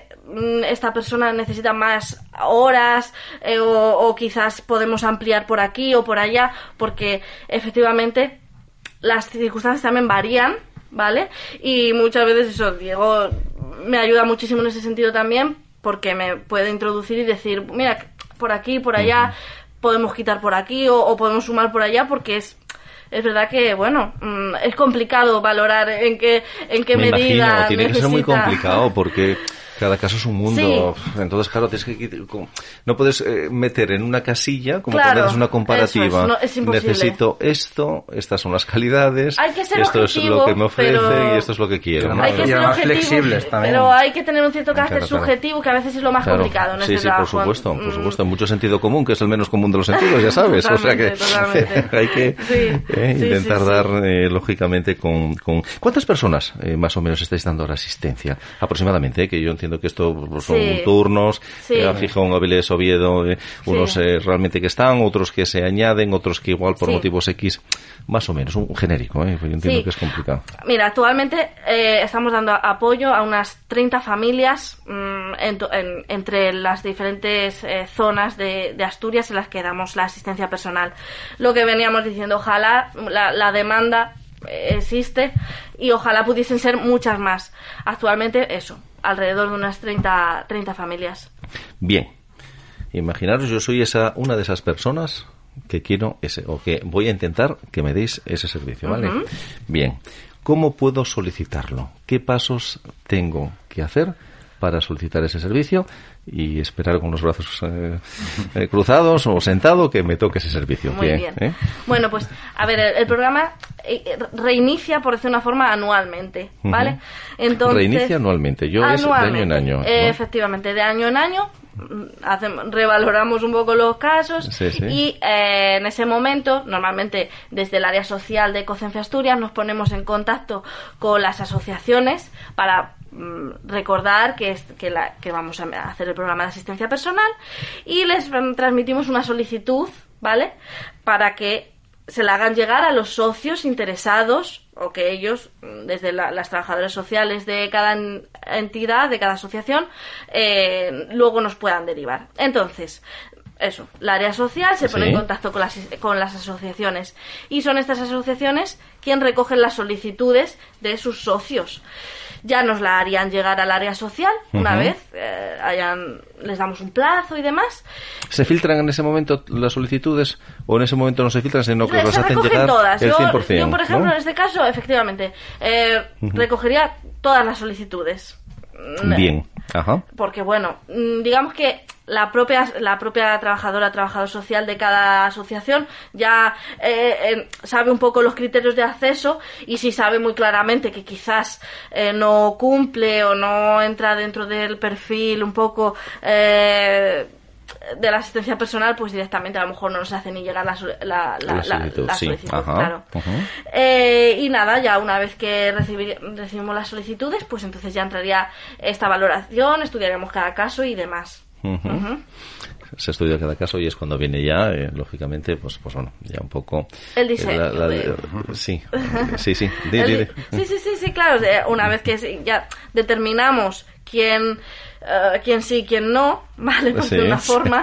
esta persona necesita más horas eh, o, o quizás podemos ampliar por aquí o por allá porque efectivamente las circunstancias también varían ¿vale? Y muchas veces eso, Diego me ayuda muchísimo en ese sentido también, porque me puede introducir y decir, mira, por aquí, por allá, podemos quitar por aquí o, podemos sumar por allá porque es es verdad que bueno mm, es complicado valorar en qué en qué Me medida imagino, tiene que ser muy complicado porque *laughs* cada caso es un mundo. Entonces, claro, tienes que no puedes eh, meter en una casilla, como claro, pones una comparativa. Necesito esto, estas son las calidades, esto es lo que me ofrece y esto es lo que quiero. Hay que ser flexibles también. Pero hay que tener un cierto carácter subjetivo que a veces es lo más complicado en sí, este sí, por supuesto, por mm. supuesto. Mucho sentido común, que es el menos común de los sentidos, ya sabes. o sea que *laughs* hay que eh, intentar dar, eh, lógicamente, con, con... ¿Cuántas personas más o menos estáis dando ahora asistencia? Aproximadamente, que yo entiendo que esto pues, son turnos, sí. eh, Gijón, Avilés, Oviedo, eh, unos eh, realmente que están, otros que se añaden, otros que igual por motivos X, más o menos, un genérico, ¿eh? yo entiendo que es complicado. Mira, actualmente eh, estamos dando apoyo a unas 30 familias mmm, en, en, entre las diferentes eh, zonas de, de, Asturias en las que damos la asistencia personal. Lo que veníamos diciendo, ojalá la, la demanda existe y ojalá pudiesen ser muchas más. Actualmente eso, alrededor de unas 30, 30 familias. Bien. Imaginaros, yo soy esa una de esas personas que quiero ese o que voy a intentar que me deis ese servicio, ¿vale? Uh -huh. Bien. ¿Cómo puedo solicitarlo? ¿Qué pasos tengo que hacer para solicitar ese servicio y esperar con los brazos eh, *laughs* eh, cruzados o sentado que me toque ese servicio. Muy bien. ¿eh? Bueno, pues a ver, el, el, programa reinicia, por decir una forma, anualmente, ¿vale? Uh -huh. Entonces, reinicia anualmente, yo anualmente, es de año en año. ¿no? Efectivamente, de año en año hacemos, revaloramos un poco los casos sí, sí. y eh, en ese momento, normalmente desde el área social de Ecocencia Asturias, nos ponemos en contacto con las asociaciones para mm, recordar que, es, que, la, que vamos a hacer el programa de asistencia personal y les transmitimos una solicitud, ¿vale? Para que se la hagan llegar a los socios interesados o que ellos, desde la, las trabajadoras sociales de cada entidad, de cada asociación, eh, luego nos puedan derivar. Entonces, eso, la área social se pone ¿Sí? en contacto con las, con las asociaciones y son estas asociaciones quien recogen las solicitudes de sus socios ya nos la harían llegar al área social una uh -huh. vez eh, hayan, les damos un plazo y demás. ¿Se filtran en ese momento las solicitudes o en ese momento no se filtran, sino que se las hacen llegar todas. el 100%? Yo, yo por ejemplo, ¿no? en este caso, efectivamente, eh, uh -huh. recogería todas las solicitudes. Bien, ajá. Porque bueno, mm, digamos que la propia la propia trabajadora trabajador social de cada asociación ya eh, eh, sabe un poco los criterios de acceso y si sabe muy claramente que quizás eh, no cumple o no entra dentro del perfil un poco eh, de la asistencia personal, pues directamente a lo mejor no nos hace ni llegar la, la, la, la solicitud, claro. Uh -huh. eh, y nada, ya una vez que recibir, recibimos las solicitudes, pues entonces ya entraría esta valoración, estudiaremos cada caso y demás. Uh -huh. Uh -huh. Se estudia cada caso y es cuando viene ya, eh, lógicamente, pues, pues bueno, ya un poco. El diseño. La, la, de, sí, sí, sí. Di, di, di. Sí, sí, sí, sí, claro. Una vez que ya determinamos quién uh, quién sí, quién no, *laughs* ¿vale? Sí. de una forma,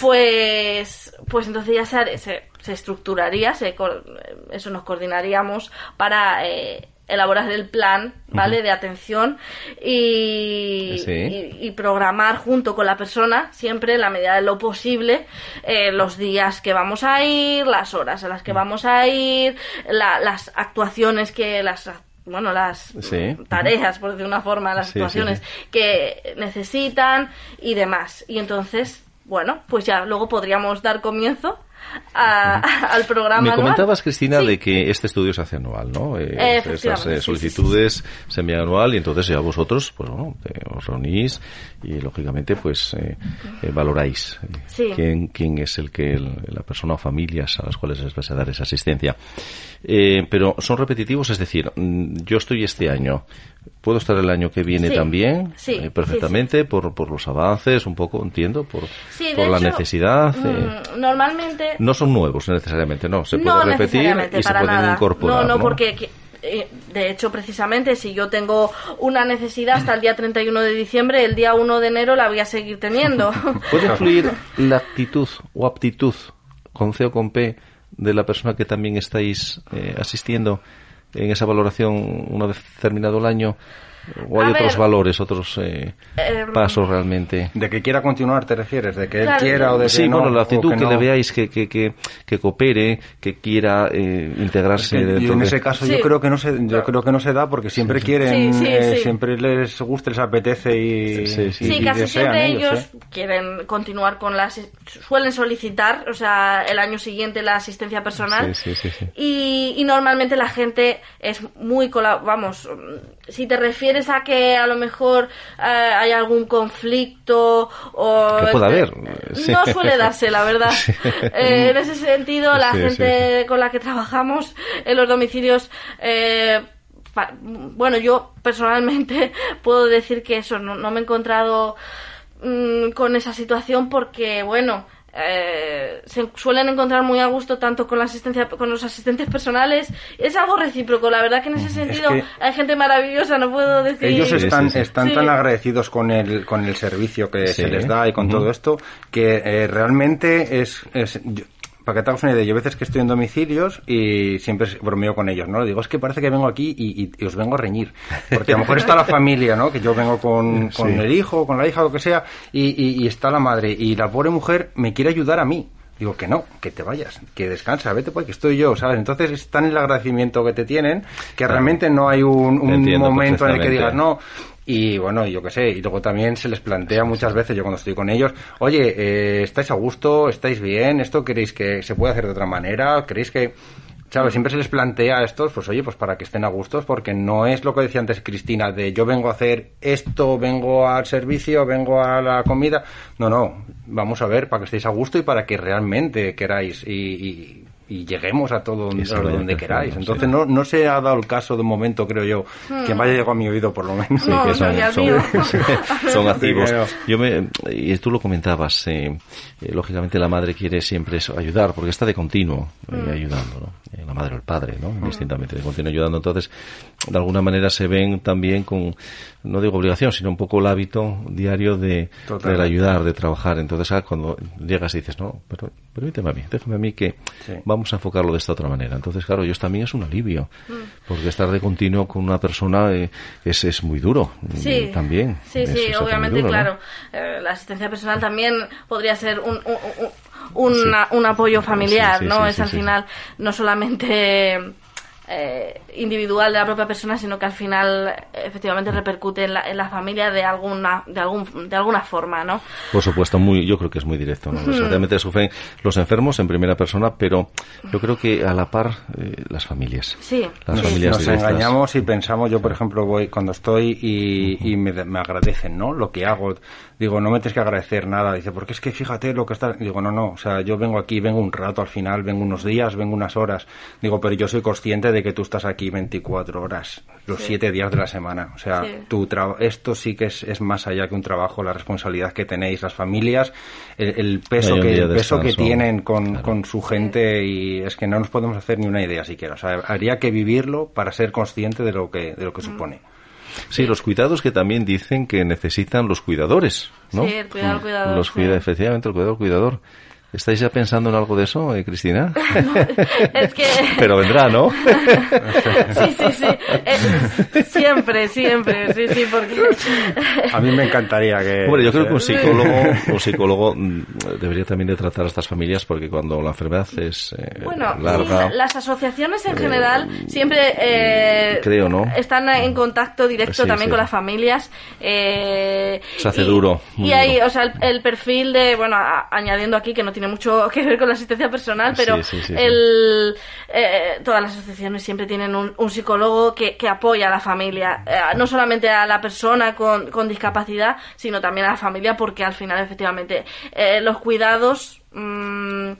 pues, pues entonces ya se, se, se estructuraría, se, eso nos coordinaríamos para eh, elaborar el plan, ¿vale? De atención y, y, programar junto con la persona, siempre en la medida de lo posible, eh, los días que vamos a ir, las horas a las que vamos a ir, las actuaciones que las bueno, las tareas, por decir una forma, las actuaciones que necesitan y demás. Y entonces, bueno, pues ya luego podríamos dar comienzo *laughs* al programa. Me comentabas, Cristina, de que este estudio se hace anual, ¿no? Eh, Estas eh, solicitudes se envían anual y entonces ya vosotros, pues bueno, os reunís y lógicamente pues eh, valoráis quién, quién es el que la persona o familias a las cuales les vais a dar esa asistencia. pero son repetitivos, es decir, mm, yo estoy este año, puedo estar el año que viene también perfectamente por, por los avances un poco entiendo por, por la necesidad mm, normalmente no son nuevos necesariamente, no. Se puede repetir y se pueden incorporar. No, no, porque eh, de hecho, precisamente, si yo tengo una necesidad hasta el día 31 de diciembre, el día 1 de enero la voy a seguir teniendo. *laughs* ¿Puede *laughs* influir la actitud o aptitud con C o con P de la persona que también estáis eh, asistiendo en esa valoración una vez terminado el año? ¿O hay otros valores, otros eh, em, pasos realmente? ¿De que quiera continuar te refieres? ¿De que él quiera o de que sí, bueno, la actitud que, le veáis que, que, que, que, coopere, que quiera eh, integrarse dentro en ese caso yo creo que no se yo creo que no se da porque siempre quieren eh, siempre les gusta les apetece y sí, casi siempre ellos, quieren continuar con las suelen solicitar o sea el año siguiente la asistencia personal y, y normalmente la gente es muy vamos si te refieres a que a lo mejor eh, hay algún conflicto o... Que pueda haber. No suele darse, la verdad. *laughs* Eh, en ese sentido, la gente con la que trabajamos en los domicilios... Eh, bueno, yo personalmente *laughs* puedo decir que eso, no, me he encontrado mm, con esa situación porque, bueno, eh, se suelen encontrar muy a gusto tanto con la asistencia con los asistentes personales. Es algo recíproco la verdad que en ese sentido hay gente maravillosa no puedo decir. ellos están están tan agradecidos con el con el servicio que se les da y con todo esto que eh, realmente es, es para que te hagas una idea, yo a veces que estoy en domicilios y siempre bromeo con ellos, ¿no? Digo, es que parece que vengo aquí y, os vengo a reñir. Porque a lo mejor está la familia, ¿no? Que yo vengo con, *laughs* el hijo, con la hija, lo que sea, y, está la madre. Y la pobre mujer me quiere ayudar a mí. Digo que no, que te vayas, que descansa, vete porque estoy yo, ¿sabes? Entonces es tan el agradecimiento que te tienen que realmente no hay un, un momento en el que digas, no, y bueno, yo qué sé, y luego también se les plantea muchas veces, yo cuando estoy con ellos, oye, eh, ¿estáis a gusto? ¿Estáis bien? ¿Esto queréis que se pueda hacer de otra manera? ¿Queréis que...? ¿Sabes? Siempre se les plantea a estos, pues oye, pues para que estén a gustos, porque no es lo que decía antes Cristina, de yo vengo a hacer esto, vengo al servicio, vengo a la comida. No, no, vamos a ver para que estéis a gusto y para que realmente queráis. y y lleguemos a todo donde, queráis. Entonces no, no se ha dado el caso de un momento, creo yo, que me haya llegado a mi oído por lo menos. que son, *laughs* *laughs* activos. Yo me, y tú lo comentabas, eh, eh, lógicamente la madre quiere siempre ayudar, porque está de continuo eh, mm. ayudando, ¿no? la madre o el padre, ¿no? Mm. Distintamente de continuo ayudando. Entonces, de alguna manera se ven también con, no digo obligación, sino un poco el hábito diario de, de ayudar, de trabajar. Entonces, ah, cuando llegas y dices, no, pero permíteme a mí, déjame a mí que vamos a enfocarlo de esta otra manera. Entonces, claro, ellos también es un alivio, mm. porque estar de continuo con una persona eh, es, es muy duro sí. también. Sí, sí, obviamente, claro. Eh, la asistencia personal también podría ser un, un, un, apoyo familiar, ¿no? es al final no solamente eh, individual de la propia persona, sino que al final efectivamente repercute en la, en la familia de alguna de algún de alguna forma, ¿no? Por supuesto, muy yo creo que es muy directo, ¿no? Exactamente sufren los enfermos en primera persona, pero yo creo que a la par eh, las familias. Sí. Las familias nos engañamos y pensamos, yo por ejemplo voy cuando estoy y, y me, me, agradecen, ¿no? Lo que hago digo, no me tienes que agradecer nada. Dice, porque es que fíjate lo que está. Digo, no, no, o sea, yo vengo aquí, vengo un rato al final, vengo unos días, vengo unas horas. Digo, pero yo soy consciente de que tú estás aquí 24 horas, los 7 días de la semana. O sea, tu esto sí que es, es, más allá que un trabajo, la responsabilidad que tenéis las familias, el, peso que, el peso que tienen con, con su gente y es que no nos podemos hacer ni una idea siquiera. O sea, habría que vivirlo para ser consciente de lo que, de lo que mm. supone. Sí, los cuidados que también dicen que necesitan los cuidadores, ¿no? Sí, el cuidador, cuidador. Los efectivamente, el cuidador, cuidador. ¿Estáis ya pensando en algo de eso, eh, Cristina? *laughs* es que... *laughs* Pero vendrá, ¿no? *laughs* sí, sí, sí. Eh, siempre, siempre, sí, sí, porque... a mí me encantaría que... Hombre, yo creo que un psicólogo, un psicólogo mm, debería también de tratar a estas familias porque cuando la enfermedad es eh, bueno, larga... las asociaciones en general siempre creo, ¿no? están en contacto directo también con las familias. Se hace duro. Y hay, o sea, el, el, perfil de, bueno, añadiendo aquí que no tiene mucho *laughs* que ver con la asistencia personal, pero el, eh, todas las asociaciones siempre tienen un, psicólogo que, apoya a la familia, eh, no solamente a la persona con, con, discapacidad, sino también a la familia, porque al final, efectivamente, eh, los cuidados. Mm,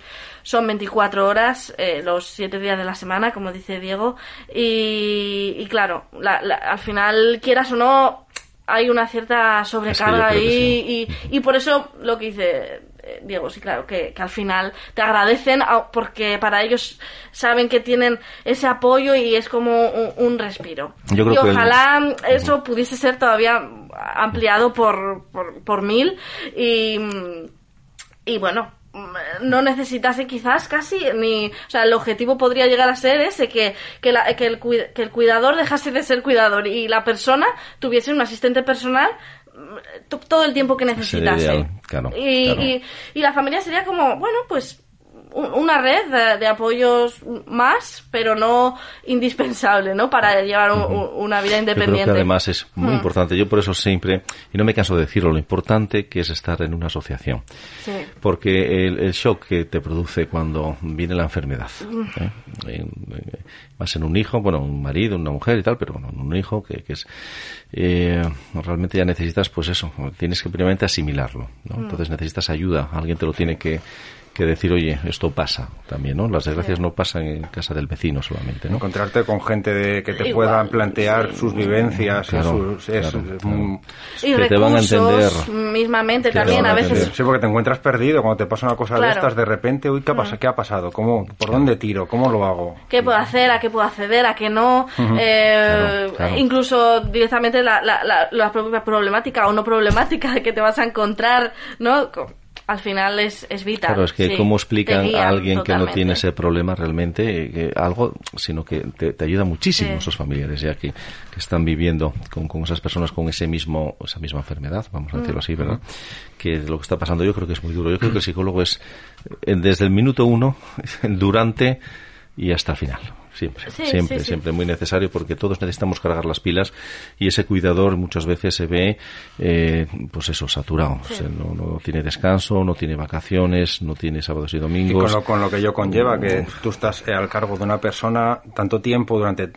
son 24 horas, los 7 días de la semana, como dice Diego, y, claro, al final, quieras o no, hay una cierta sobrecarga ahí y, y, por eso lo que dice eh, Diego, sí, claro, que, al final te agradecen porque para ellos saben que tienen ese apoyo y es como un, respiro. y ojalá eso pudiese ser todavía ampliado por, por, mil y, y bueno, no necesitase quizás casi ni o sea el objetivo podría llegar a ser ese que, que, que, el, que el cuidador dejase de ser cuidador y la persona tuviese un asistente personal todo el tiempo que necesitase. y, y, la familia sería como, bueno, pues una red de, apoyos más, pero no indispensable, ¿no? Para llevar una vida independiente. Yo creo que además es muy mm. importante. Yo por eso siempre, y no me canso de decirlo, lo importante que es estar en una asociación. Porque el, shock que te produce cuando viene la enfermedad, ¿eh? más en un hijo, bueno, un marido, una mujer y tal, pero bueno, un hijo que, es eh, realmente ya necesitas, pues eso, tienes que primeramente asimilarlo, ¿no? Mm. Entonces necesitas ayuda, alguien te lo tiene que que decir, oye, esto pasa también, ¿no? Las desgracias no pasan en casa del vecino solamente, ¿no? Encontrarte con gente de, que te puedan plantear sus vivencias, sus, y que te van a entender mismamente también a veces. Sí, porque te encuentras perdido cuando te pasa una cosa de estas de repente, uy, ¿qué, pasa? Mm. ¿qué ha pasado? ¿Cómo, ¿Por dónde tiro? ¿Cómo lo hago? ¿Qué puedo hacer? ¿A qué puedo acceder? ¿A qué no? Eh, incluso directamente la, la, la, propia problemática o no problemática *laughs* que te vas a encontrar, ¿no? Al final es, es vital. Claro, es que cómo explican a alguien que no tiene ese problema realmente que algo, sino que te, ayuda muchísimo esos familiares ya que, que están viviendo con, con, esas personas con ese mismo, esa misma enfermedad, vamos a decirlo mm. así, ¿verdad? Que lo que está pasando yo creo que es muy duro. Yo creo que el *clears throat* psicólogo es eh, desde el minuto uno, *laughs* durante y hasta el final. Siempre, siempre, siempre muy necesario porque todos necesitamos cargar las pilas y ese cuidador muchas veces se ve, eh, pues eso, saturado. no, tiene descanso, no tiene vacaciones, no tiene sábados y domingos. Y con lo, que ello conlleva, que tú estás eh, al cargo de una persona tanto tiempo durante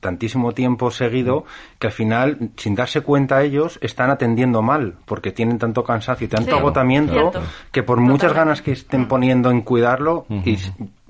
tantísimo tiempo seguido que al final, sin darse cuenta ellos, están atendiendo mal, porque tienen tanto cansancio y tanto agotamiento que por muchas ganas que estén mm. poniendo en cuidarlo, y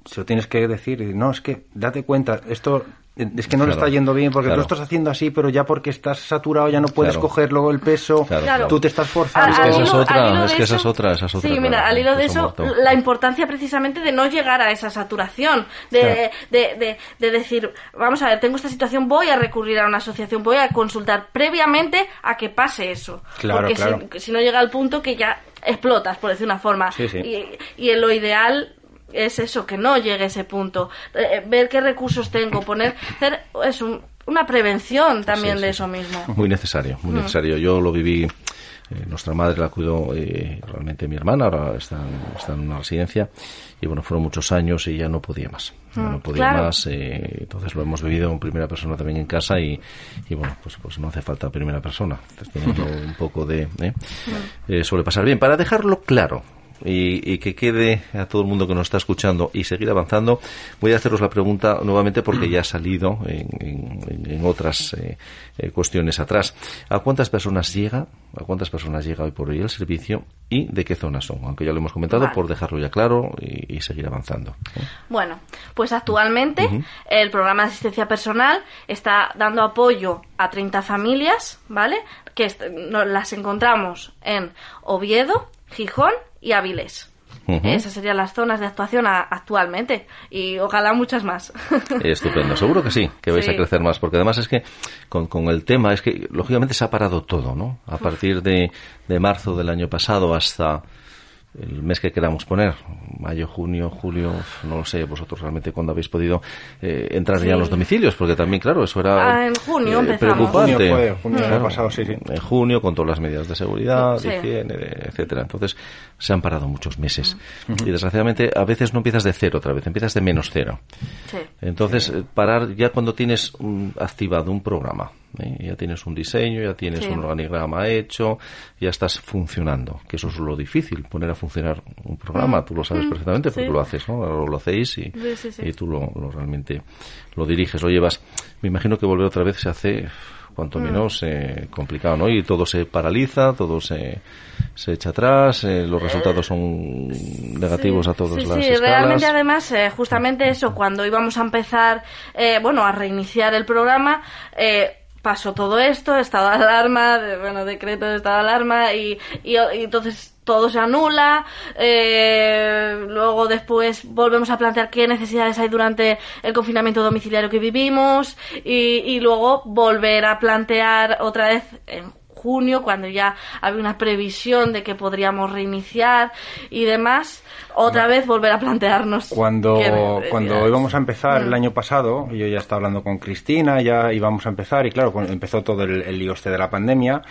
se lo tienes que decir. No, es que date cuenta, esto es que no le está yendo bien porque tú tú estás haciendo así, pero ya porque estás saturado ya no puedes coger luego el peso, tú te estás forzando. Es que esa es otra, es que esa es otra, esa es otra. Sí, mira, al hilo de eso, la importancia precisamente de no llegar a esa saturación, de, de, de, decir, vamos a ver, tengo esta situación, voy a recurrir a una asociación, voy a consultar previamente a que pase eso. porque si, si, no llega al punto que ya explotas, por decir una forma. Y, y en lo ideal es eso, que no llegue a ese punto. Eh, ver qué recursos tengo, poner, hacer es una prevención también de eso mismo. Muy necesario, muy mm. necesario. Yo lo viví, eh, nuestra madre la cuidó eh, realmente mi hermana, ahora está, está, en una residencia, y bueno, fueron muchos años y ya no podía más. no mm, podía más, entonces lo hemos vivido en primera persona también en casa y, y bueno, pues, pues no hace falta primera persona, teniendo *laughs* un poco de eh, mm. pasar bien. Para dejarlo claro, y, que quede a todo el mundo que nos está escuchando y seguir avanzando, voy a haceros la pregunta nuevamente porque ya ha salido en, otras eh, eh, cuestiones atrás. ¿A cuántas personas llega? ¿A cuántas personas llega hoy por hoy el servicio y de qué zonas son? Aunque ya lo hemos comentado, por dejarlo ya claro y, seguir avanzando. Bueno, pues actualmente el programa de asistencia personal está dando apoyo a 30 familias, ¿vale? Que las encontramos en Oviedo, Gijón y Avilés. Esas serían las zonas de actuación actualmente y ojalá muchas más. *laughs* Estupendo, seguro que sí, que vais a crecer más, porque además es que con, el tema es que lógicamente se ha parado todo, ¿no? A partir de, de marzo del año pasado hasta el mes que queramos poner, mayo, junio, julio, no lo sé, vosotros realmente cuando habéis podido eh, entrar ya en los domicilios, porque también, claro, eso era ah, en junio eh, preocupante. Junio junio pasado, sí, sí. En junio, con todas las medidas de seguridad, de higiene, etcétera. Entonces, se han parado muchos meses. Y desgraciadamente, a veces no empiezas de cero otra vez, empiezas de menos cero. Entonces, eh, parar ya cuando tienes activado un programa, ya tienes un diseño, ya tienes un organigrama hecho, ya estás funcionando, que eso es lo difícil, poner a funcionar un programa, mm. tú lo sabes mm. perfectamente porque lo haces, ¿no? Lo hacéis y, y tú lo, realmente lo diriges, lo llevas. Me imagino que volver otra vez se hace cuanto mm. menos eh, complicado, ¿no? Y todo se paraliza, todo se, se echa atrás, eh, los resultados son negativos a todas las sí, realmente además, eh, justamente eso, cuando íbamos a empezar, bueno, a reiniciar el programa, pasó todo esto, estado de alarma, bueno, decreto de estado de alarma y, y, entonces todo se anula, eh, luego después volvemos a plantear qué necesidades hay durante el confinamiento domiciliario que vivimos y, y luego volver a plantear otra vez en junio, cuando ya había una previsión de que podríamos reiniciar y demás, otra vez volver a plantearnos. Cuando, cuando íbamos a empezar el mm. año pasado, yo ya estaba hablando con Cristina, ya íbamos a empezar y claro, empezó todo el, lío este de la pandemia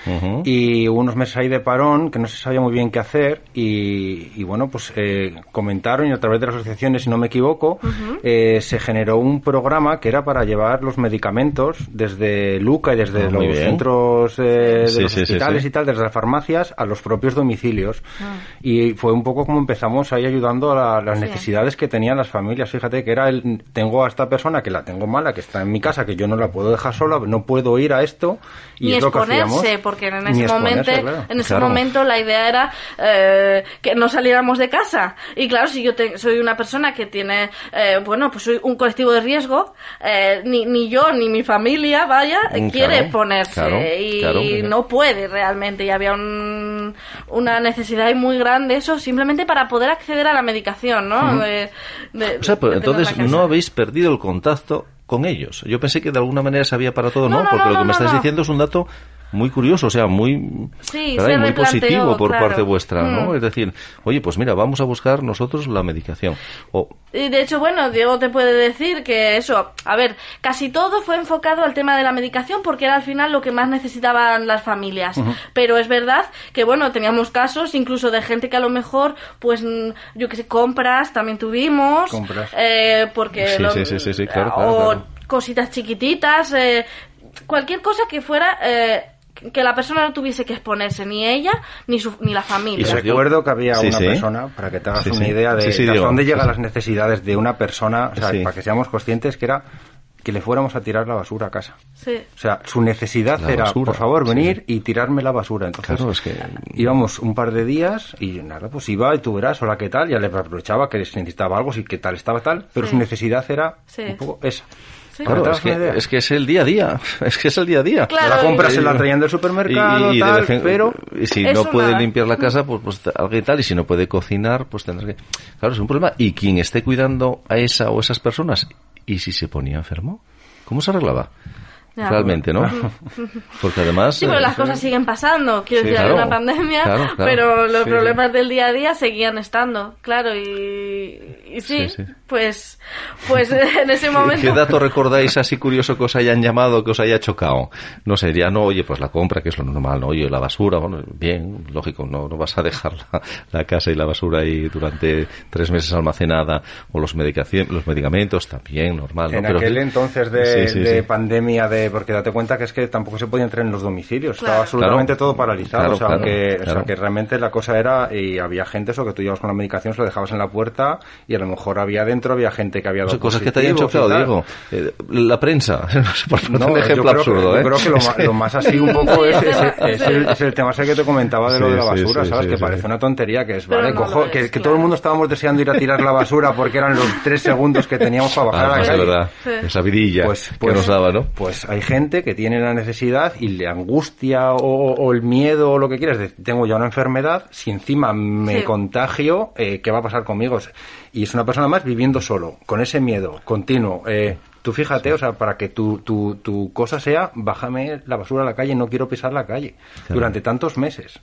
y hubo unos meses ahí de parón que no se sabía muy bien qué hacer y, bueno, pues eh, comentaron y a través de las asociaciones, si no me equivoco, eh, se generó un programa que era para llevar los medicamentos desde Luca y desde ah, los centros eh, de los hospitales y tal, desde las farmacias a los propios domicilios. Ah. Y fue un poco como empezamos ahí ayudando a las necesidades que tenían las familias. Fíjate que era el, tengo a esta persona que la tengo mala, que está en mi casa, que yo no la puedo dejar sola, no puedo ir a esto. Y es exponerse, porque en ese, momento, en ese momento la idea era eh, que no saliéramos de casa. Y claro, si yo soy una persona que tiene, eh, bueno, pues soy un colectivo de riesgo, eh, ni, ni yo ni mi familia, vaya, mm, quiere ponerse y no puede realmente. Y había un, una necesidad muy grande eso simplemente para poder acceder a la medicación, ¿no? o sea, pues, entonces no habéis perdido el contacto con ellos. Yo pensé que de alguna manera se había para todo, ¿no? Porque lo que me estás diciendo es un dato muy curioso, o sea, muy, muy positivo por parte vuestra, ¿no? Mm. Es decir, oye, pues mira, vamos a buscar nosotros la medicación. O... Y de hecho, bueno, Diego te puede decir que eso, a ver, casi todo fue enfocado al tema de la medicación porque era al final lo que más necesitaban las familias. Pero es verdad que, bueno, teníamos casos incluso de gente que a lo mejor, pues, yo que sé, compras también tuvimos. Compras. Eh, porque... Sí, sí, sí, sí, claro, o cositas chiquititas, eh, cualquier cosa que fuera... Eh, que la persona no tuviese que exponerse, ni ella ni, su, ni la familia. Y recuerdo que había una persona, para que te hagas una idea de, dónde llegan las necesidades de una persona, o sea, para que seamos conscientes que era que le fuéramos a tirar la basura a casa. O sea, su necesidad era, por favor, venir y tirarme la basura. Entonces, claro, es que... íbamos un par de días y nada, pues iba y tú verás, hola, ¿qué tal? Ya le aprovechaba que necesitaba algo, sí, qué tal estaba tal, pero su necesidad era un poco esa claro, es que, es que, es el día a día. *laughs* Es que es el día a día. la compra se la traían del supermercado, y, tal, pero... Y si no puede limpiar la casa, pues, pues algo y tal. Y si no puede cocinar, pues tendrás que... Claro, es un problema. Y quien esté cuidando a esa o esas personas, ¿y si se ponía enfermo? ¿Cómo se arreglaba? Realmente, ¿no? *laughs* Porque además... Sí, pero las eh, cosas siguen pasando. Quiero decir, hay una pandemia, pero los problemas del día a día seguían estando, claro, y, sí, pues pues *laughs* en ese momento... ¿Qué dato recordáis así curioso que os hayan llamado, que os haya chocado? No sé, ya no, oye, pues la compra, que es lo normal, ¿no? Oye, la basura, bueno, bien, lógico, no, no vas a dejar la, casa y la basura ahí durante tres meses almacenada, o los, medicación, los medicamentos, también, normal, ¿no? En aquel entonces de, de pandemia de porque date cuenta que es que tampoco se podía entrar en los domicilios, estaba absolutamente todo paralizado, o, sea, que, que realmente la cosa era, y había gente, eso que tú llevas con la medicación, se lo dejabas en la puerta y a lo mejor había dentro, había gente que había dado cosas que te hayan chocado, Diego. Eh, la prensa, *laughs* no, un ejemplo absurdo, que, ¿eh? Yo creo que lo, más, así un poco es, es, el, tema ese que te comentaba de lo de la basura, ¿sabes? que parece una tontería que es, ¿vale? Cojo, que, todo el mundo estábamos deseando ir a tirar la basura porque eran los tres segundos que teníamos para bajar a la calle. Es verdad, esa vidilla pues, que nos pues, daba, ¿no? Pues hay gente que tiene la necesidad y le angustia o, el miedo o lo que quieras, de, tengo ya una enfermedad, si encima me contagio, eh, ¿qué va a pasar conmigo? Y es una persona más viviendo solo, con ese miedo continuo. Eh, tú fíjate, o sea, para que tu, tu, tu cosa sea, bájame la basura a la calle, no quiero pisar la calle, durante tantos meses.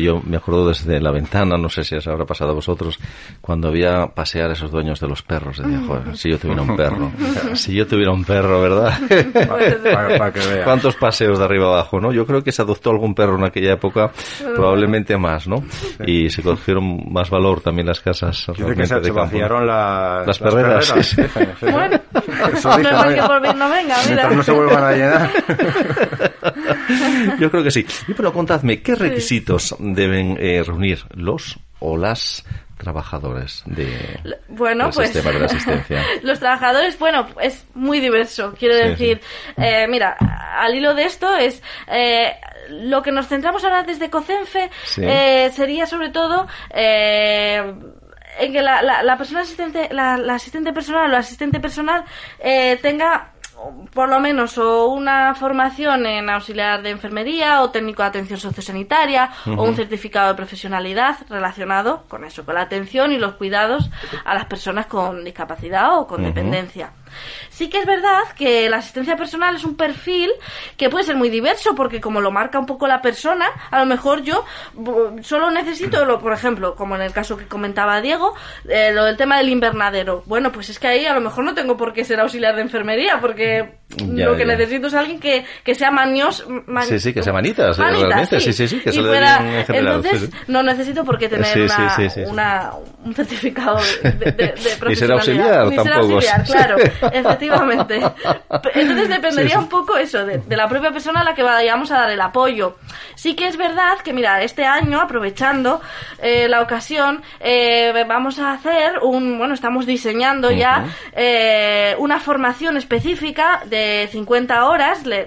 yo me acuerdo desde la ventana, no sé si os habrá pasado a vosotros, cuando había pasear a esos dueños de los perros, decía, joder, *laughs* si yo tuviera un perro, si yo tuviera un perro, ¿verdad? *laughs* ¿Cuántos paseos de arriba abajo, no? Yo creo que se adoptó algún perro en aquella época, probablemente más, ¿no? Y se cogieron más valor también las casas. que se, vaciaron las perreras. bueno, no es que por bien no venga, mira. no se vuelvan a llenar. *laughs* Yo creo que sí. Y pero contadme, ¿qué requisitos deben eh, reunir los o las trabajadores de bueno, del pues, sistema de la asistencia? *laughs* los trabajadores, bueno, es muy diverso. Quiero decir, Eh, mira, al hilo de esto es eh, lo que nos centramos ahora desde COCENFE eh, sería sobre todo en que la, la, persona asistente, la, asistente personal o asistente personal eh, tenga por lo menos o una formación en auxiliar de enfermería o técnico de atención sociosanitaria o un certificado de profesionalidad relacionado con eso, con la atención y los cuidados a las personas con discapacidad o con dependencia. Sí que es verdad que la asistencia personal es un perfil que puede ser muy diverso porque como lo marca un poco la persona, a lo mejor yo solo necesito, lo, por ejemplo, como en el caso que comentaba Diego, eh, lo del tema del invernadero. Bueno, pues es que ahí a lo mejor no tengo por qué ser auxiliar de enfermería porque lo que necesito es alguien que, que sea manios. sí, sí, que sea manitas, realmente. Sí, sí, sí, que se le en general. Entonces, no necesito por qué tener una, un certificado de, de, de *laughs* Y ser auxiliar Ni tampoco. Ser auxiliar, claro. *laughs* Efectivamente. Entonces dependería un poco eso, de, la propia persona a la que vayamos a dar el apoyo. Sí que es verdad que, mira, este año, aprovechando eh, la ocasión, eh, vamos a hacer un, bueno, estamos diseñando ya eh, una formación específica de 50 horas, le,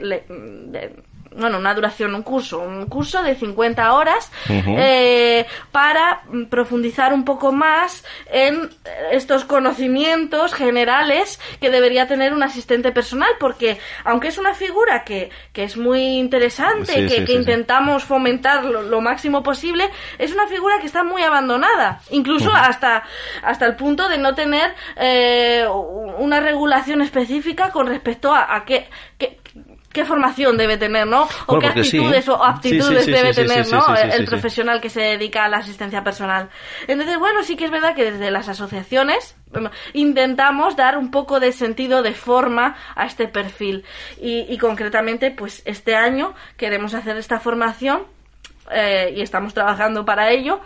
bueno, una duración, un curso, un curso de 50 horas eh, para profundizar un poco más en estos conocimientos generales que debería tener un asistente personal, porque aunque es una figura que, que es muy interesante, que, intentamos fomentar lo, máximo posible, es una figura que está muy abandonada, incluso hasta, hasta el punto de no tener eh, una regulación específica con respecto a, a qué, qué qué formación debe tener, ¿no? O qué actitudes o aptitudes debe tener, ¿no? el profesional que se dedica a la asistencia personal. Entonces, bueno, sí que es verdad que desde las asociaciones intentamos dar un poco de sentido, de forma a este perfil. Y, concretamente, pues este año queremos hacer esta formación eh, y estamos trabajando para ello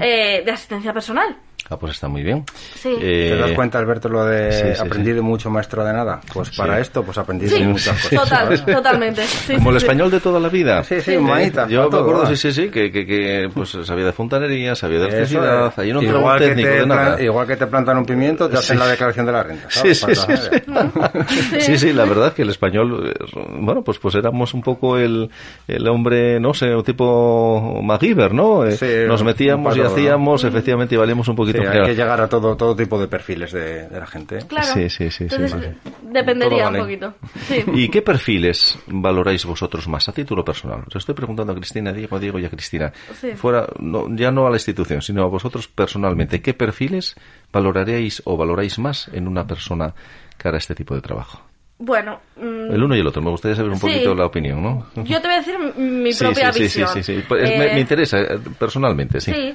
eh, de asistencia personal. Ah, pues está muy bien. Sí. Eh, ¿Te das cuenta, Alberto, lo de aprendí de mucho maestro de nada? Pues para esto, pues aprendí de muchas cosas. Total, totalmente. Como el español de toda la vida. Sí, sí, manita. Yo me acuerdo, sí, sí, sí, que, que, que, pues sabía de fontanería, sabía de electricidad, ahí no igual técnico de nada.Igual que te plantan un pimiento, te hacen la declaración de la renta. ¿sabes? Sí, sí, sí, sí. sí, la verdad es que el español, bueno, pues pues éramos un poco el, el hombre, no sé, un tipo MacGyver, ¿no? Eh, nos metíamos y hacíamos, efectivamente, y valíamos un poquito. hay que llegar a todo, todo tipo de perfiles de, la gente. Claro. Sí, sí, sí. Dependería un poquito. ¿Y qué perfiles valoráis vosotros más a título personal? Os estoy preguntando a Cristina, Diego, Diego y a Cristina. Fuera, no, ya no a la institución, sino a vosotros personalmente. ¿Qué perfiles valoraríais o valoráis más en una persona que hará este tipo de trabajo? Bueno, mm, el uno y el otro. Me gustaría saber un poquito la opinión, ¿no? Yo te voy a decir mi propia visión. Sí, sí, sí. Pues me, me, eh, interesa eh, personalmente, sí. Sí,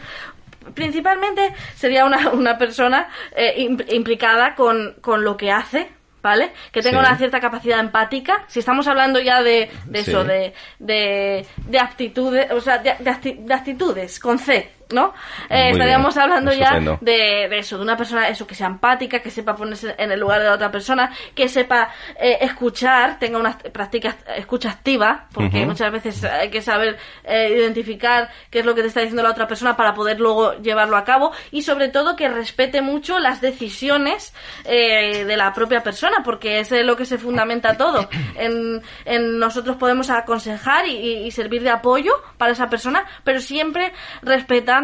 principalmente sería una, *laughs* una persona eh, implicada con, con lo que hace, ¿vale? Que tenga una cierta capacidad empática. Si estamos hablando ya de, de eso, de, de, de, aptitudes, o sea, de, de, actitudes, con C, ¿no? Eh, estaríamos hablando ya de, eso, de una persona eso que sea empática, que sepa ponerse en el lugar de la otra persona, que sepa eh, escuchar, tenga una práctica escucha activa, porque muchas veces hay que saber eh, identificar qué es lo que te está diciendo la otra persona para poder luego llevarlo a cabo y sobre todo que respete mucho las decisiones de la propia persona, porque es lo que se fundamenta todo. En, en nosotros podemos aconsejar y, y servir de apoyo para esa persona, pero siempre respetando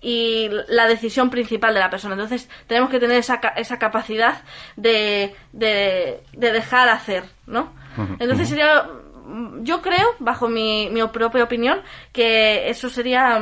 y la decisión principal de la persona. Entonces tenemos que tener esa, esa capacidad de, de, dejar hacer, ¿no? Entonces sería yo creo, bajo mi, mi propia opinión, que eso sería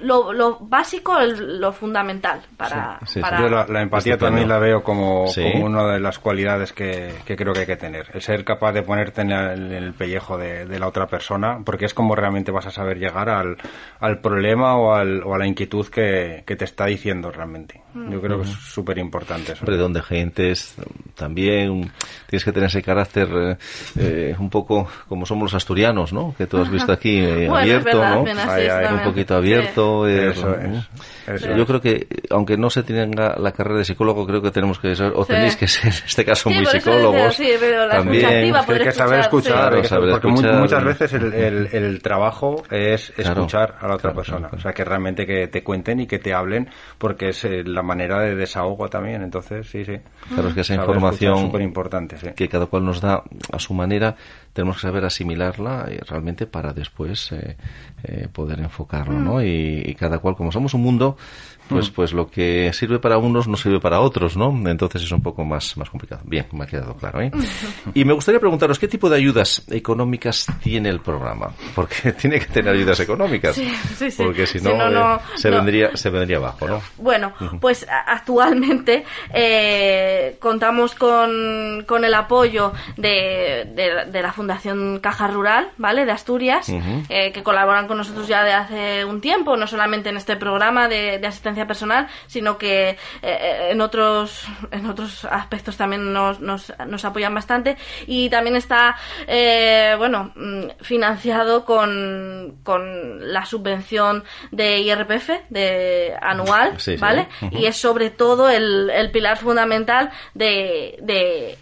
lo, básico, lo fundamental para... Yo la, empatía también la veo como, una de las cualidades que, creo que hay que tener. El ser capaz de ponerte en el, pellejo de, la otra persona, porque es como realmente vas a saber llegar al, al problema o, al, o a la inquietud que, te está diciendo realmente. Yo creo que es súper importante eso. Hombre, donde gentes también tienes que tener ese carácter eh, eh, un poco como somos los asturianos, ¿no? Que tú has visto aquí eh, *laughs* abierto, ¿no? un poquito abierto. Eso es. Yo creo que, aunque no se tenga la carrera de psicólogo, creo que tenemos que ser, o tenéis que ser, *laughs* en este caso, muy psicólogos. Sí, pero la también. hay que saber escuchar, porque muchas veces el, el, trabajo es escuchar a la otra persona. O sea, que realmente que te cuenten y que te hablen, porque es eh, la manera de desahogo también. Entonces, sí, sí. Claro, es que esa información súper importante, que cada cual nos da a su manera, tenemos que saber asimilarla y realmente para después eh, eh, poder enfocarlo, ¿no? Mm. y, cada cual, como somos un mundo, pues, mm. pues lo que sirve para unos no sirve para otros, ¿no? Entonces es un poco más, más complicado. Bien, me ha quedado claro, ¿eh? *laughs* Y me gustaría preguntaros, ¿qué tipo de ayudas económicas tiene el programa? Porque *laughs* tiene que tener ayudas económicas. Sí, sí, sí. Porque si no, se, Vendría, se vendría abajo, ¿no? Bueno, pues actualmente eh, contamos con, con, el apoyo de, de, la Fundación Caja Rural, ¿vale? De Asturias, eh, que colaboran con nosotros ya de hace un tiempo, no solamente en este programa de, de asistencia personal, sino que eh, en otros en otros aspectos también nos, nos, nos apoyan bastante. Y también está eh, bueno mm, financiado con, con la subvención de IRPF de anual, ¿vale? Y es sobre todo el, el pilar fundamental de, de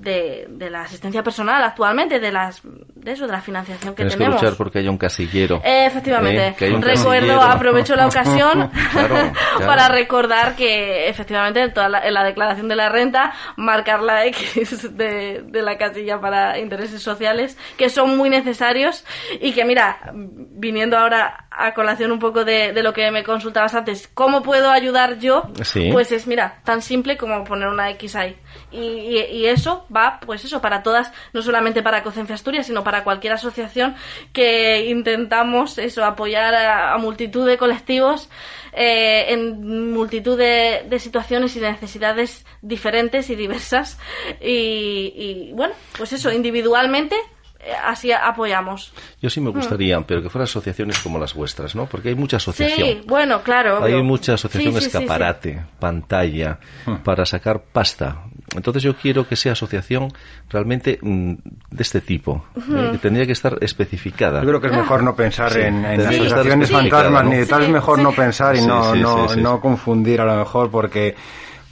de, de, la asistencia personal actualmente, de las de eso, de la financiación que Tienes tenemos. que luchar porque haya un casillero. Eh, efectivamente. ¿Eh? Recuerdo, aprovecho la ocasión *laughs* *laughs* para recordar que efectivamente en, toda la, en la declaración de la renta marcar la X de, de la casilla para intereses sociales, que son muy necesarios y que mira, viniendo ahora a colación un poco de, de lo que me consultabas antes, ¿cómo puedo ayudar yo? Pues es, mira, tan simple como poner una X ahí. Y, y, eso va, pues eso, para todas, no solamente para Cocencia Asturias, sino para cualquier asociación que intentamos eso, apoyar a, multitud de colectivos eh, en multitud de, de, situaciones y de necesidades diferentes y diversas. Y, y bueno, pues eso, individualmente así apoyamos. Yo sí me gustaría, pero que fueran asociaciones como las vuestras, ¿no? Porque hay mucha asociación. Sí, bueno, claro. Hay mucha asociación escaparate, pantalla, hmm. para sacar pasta. Entonces yo quiero que sea asociación realmente mm, de este tipo, eh, que tendría que estar especificada. Yo creo que es mejor no pensar en, asociaciones fantasmas, ni tal es mejor no pensar y no, no, no confundir a lo mejor porque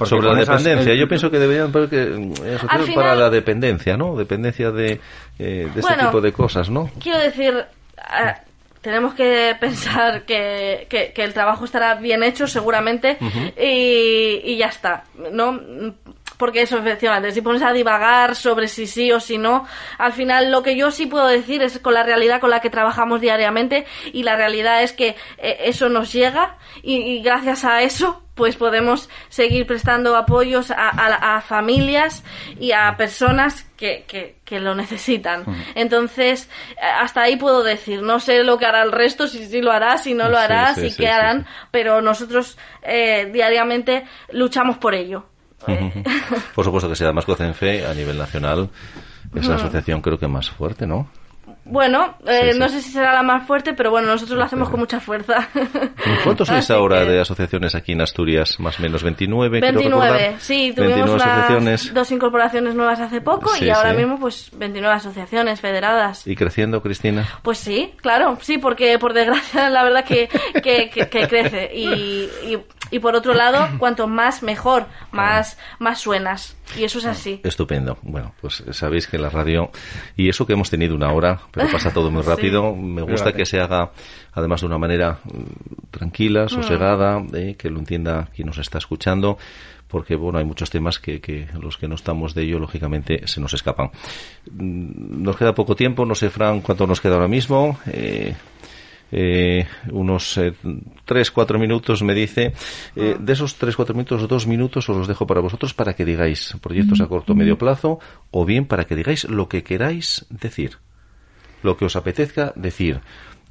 sobre la dependencia, yo pienso que deberían porque, eh, para la dependencia, ¿no? Dependencia de, eh, de este tipo de cosas, ¿no? Quiero decir, eh, tenemos que *laughs* pensar que, que, el trabajo estará bien hecho seguramente y, y, ya está, ¿no? Porque eso, efectivamente, si pones a divagar sobre si sí o si no, al final lo que yo sí puedo decir es con la realidad con la que trabajamos diariamente y la realidad es que eso nos llega y gracias a eso pues podemos seguir prestando apoyos a, familias y a personas que, que, lo necesitan. Entonces, hasta ahí puedo decir, no sé lo que hará el resto, si sí lo hará, si no lo hará, si qué harán, pero nosotros eh, diariamente luchamos por ello. *laughs* por supuesto que sea más fe a nivel nacional es la asociación creo que más fuerte, ¿no? Bueno, eh, no sé si será la más fuerte, pero bueno, nosotros lo hacemos con mucha fuerza. ¿Cuántos sois *laughs* ahora de asociaciones aquí en Asturias? Más o menos 29, 29, sí, tuvimos dos incorporaciones nuevas hace poco y ahora mismo pues 29 asociaciones federadas. ¿Y creciendo, Cristina? Pues sí, claro, sí, porque por desgracia la verdad que, que, crece. Y, y, y, por otro lado, *laughs* cuanto más mejor, más, más suenas. Y eso es así. Estupendo. Bueno, pues sabéis que la radio, y eso que hemos tenido una hora, pero *laughs* pasa todo muy rápido, me gusta que se haga además de una manera mm, tranquila, mm. sosegada, eh, que lo entienda quien nos está escuchando porque bueno hay muchos temas que, que, los que no estamos de ello lógicamente se nos escapan mm, nos queda poco tiempo no sé Fran cuánto nos queda ahora mismo eh, eh, unos eh, tres, cuatro minutos, me dice. Eh, de esos tres, cuatro minutos, dos minutos os los dejo para vosotros para que digáis proyectos a corto o medio plazo o bien para que digáis lo que queráis decir, lo que os apetezca decir.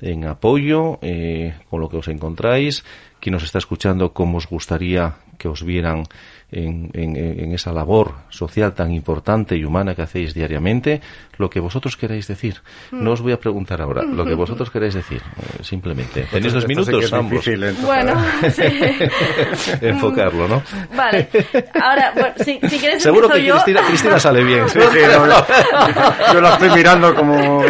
en apoyo eh, con lo que os encontráis. Quien nos está escuchando, cómo os gustaría que os vieran en, en, esa labor social tan importante y humana que hacéis diariamente, lo que vosotros queráis decir. No os voy a preguntar ahora, lo que *laughs* vosotros queréis decir, eh, simplemente. Tenéis dos minutos ambos. bueno, *laughs* sí. Enfocarlo, ¿no? *laughs* Vale. Ahora, bueno, si, si quieres Seguro que Cristina, Cristina, sale bien. Sí, sí, yo la estoy mirando como...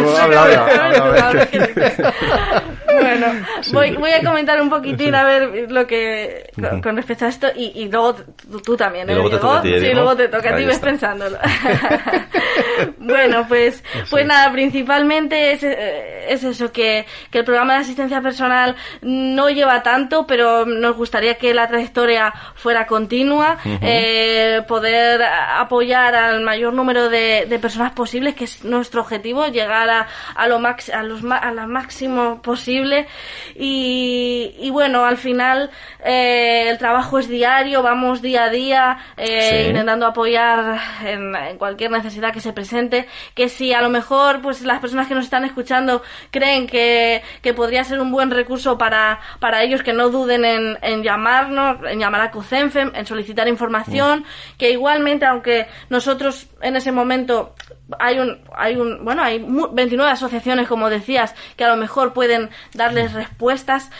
bueno, voy, voy a comentar un poquitín a ver lo que con, respecto a esto y, y luego tú, también, ¿eh? Y luego te toca a ti, Sí, luego te toca a ti, ves pensándolo. *laughs* bueno, pues, pues nada, principalmente es, eh, es eso, que, que el programa de asistencia personal no lleva tanto, pero nos gustaría que la trayectoria fuera continua, eh, poder apoyar al mayor número de, de, personas posibles, que es nuestro objetivo, llegar a, a lo, max, a los, a lo máximo posible y, y bueno, al final eh, el trabajo es diario, vamos día a día eh, intentando apoyar en, cualquier necesidad que se presente. Que si a lo mejor pues las personas que nos están escuchando creen que, que podría ser un buen recurso para, para ellos, que no duden en, en llamarnos, en llamar a COCENFEM, en solicitar información, que igualmente, aunque nosotros en ese momento hay un, hay un, bueno, hay 29 asociaciones, como decías, que a lo mejor pueden darles respuestas,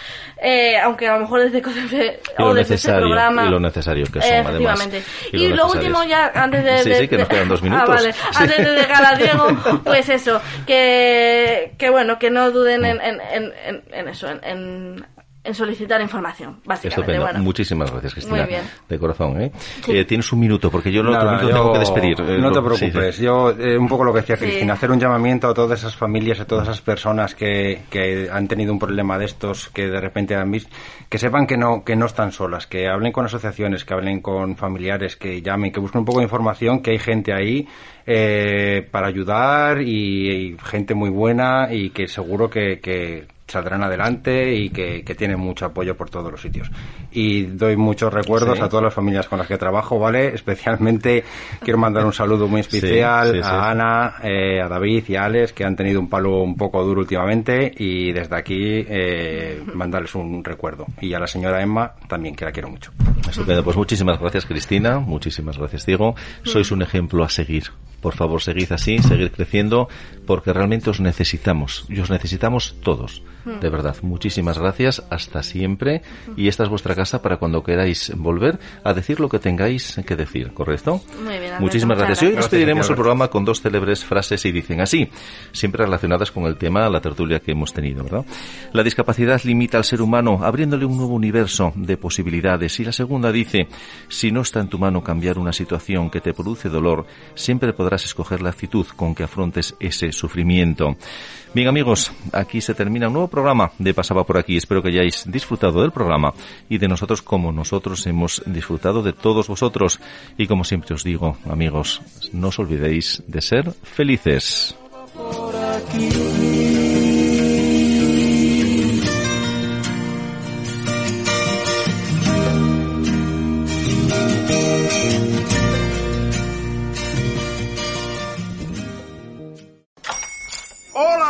eh, aunque a lo mejor desde *laughs* o desde ese programa. Y lo necesario que son, además. Y, y lo, último ya, antes de... *laughs* sí, sí, que nos quedan dos minutos. *laughs* Ah, vale. Antes de dejar a Diego, pues eso, que, que bueno, que no duden en, en, en, en eso, en en solicitar información, básicamente. Bueno. Muchísimas gracias, Cristina. De corazón, ¿eh? ¿eh? tienes un minuto, porque yo, lo, tengo que despedir. Eh, no te preocupes. Yo, eh, un poco lo que decía Cristina, hacer un llamamiento a todas esas familias, a todas esas personas que, que han tenido un problema de estos, que de repente han visto, que sepan que no, que no están solas, que hablen con asociaciones, que hablen con familiares, que llamen, que busquen un poco de información, que hay gente ahí eh, para ayudar y, y, gente muy buena y que seguro que, que saldrán adelante y que, que, tienen mucho apoyo por todos los sitios. Y doy muchos recuerdos a todas las familias con las que trabajo, ¿vale? Especialmente *laughs* quiero mandar un saludo muy especial a Ana, eh, a David y a Alex, que han tenido un palo un poco duro últimamente y desde aquí eh, mandarles un recuerdo. Y a la señora Emma también, que la quiero mucho. Estupendo. Pues muchísimas gracias, Cristina. Muchísimas gracias, Diego. Sois un ejemplo a seguir. Por favor, seguid así, seguid creciendo, porque realmente os necesitamos. Y os necesitamos todos. Hmm. De verdad, muchísimas gracias, hasta siempre. Y esta es vuestra casa para cuando queráis volver a decir lo que tengáis que decir, ¿correcto? Muy bien, muchísimas gracias. Y hoy despediremos el programa con dos célebres frases y dicen así, siempre relacionadas con el tema, la tertulia que hemos tenido, ¿verdad? La discapacidad limita al ser humano abriéndole un nuevo universo de posibilidades. Y la segunda dice, si no está en tu mano cambiar una situación que te produce dolor, siempre podrás escoger la actitud con que afrontes ese sufrimiento. Bien amigos, aquí se termina un nuevo programa de Pasaba por aquí. Espero que hayáis disfrutado del programa y de nosotros como nosotros hemos disfrutado de todos vosotros. Y como siempre os digo, amigos, no os olvidéis de ser felices.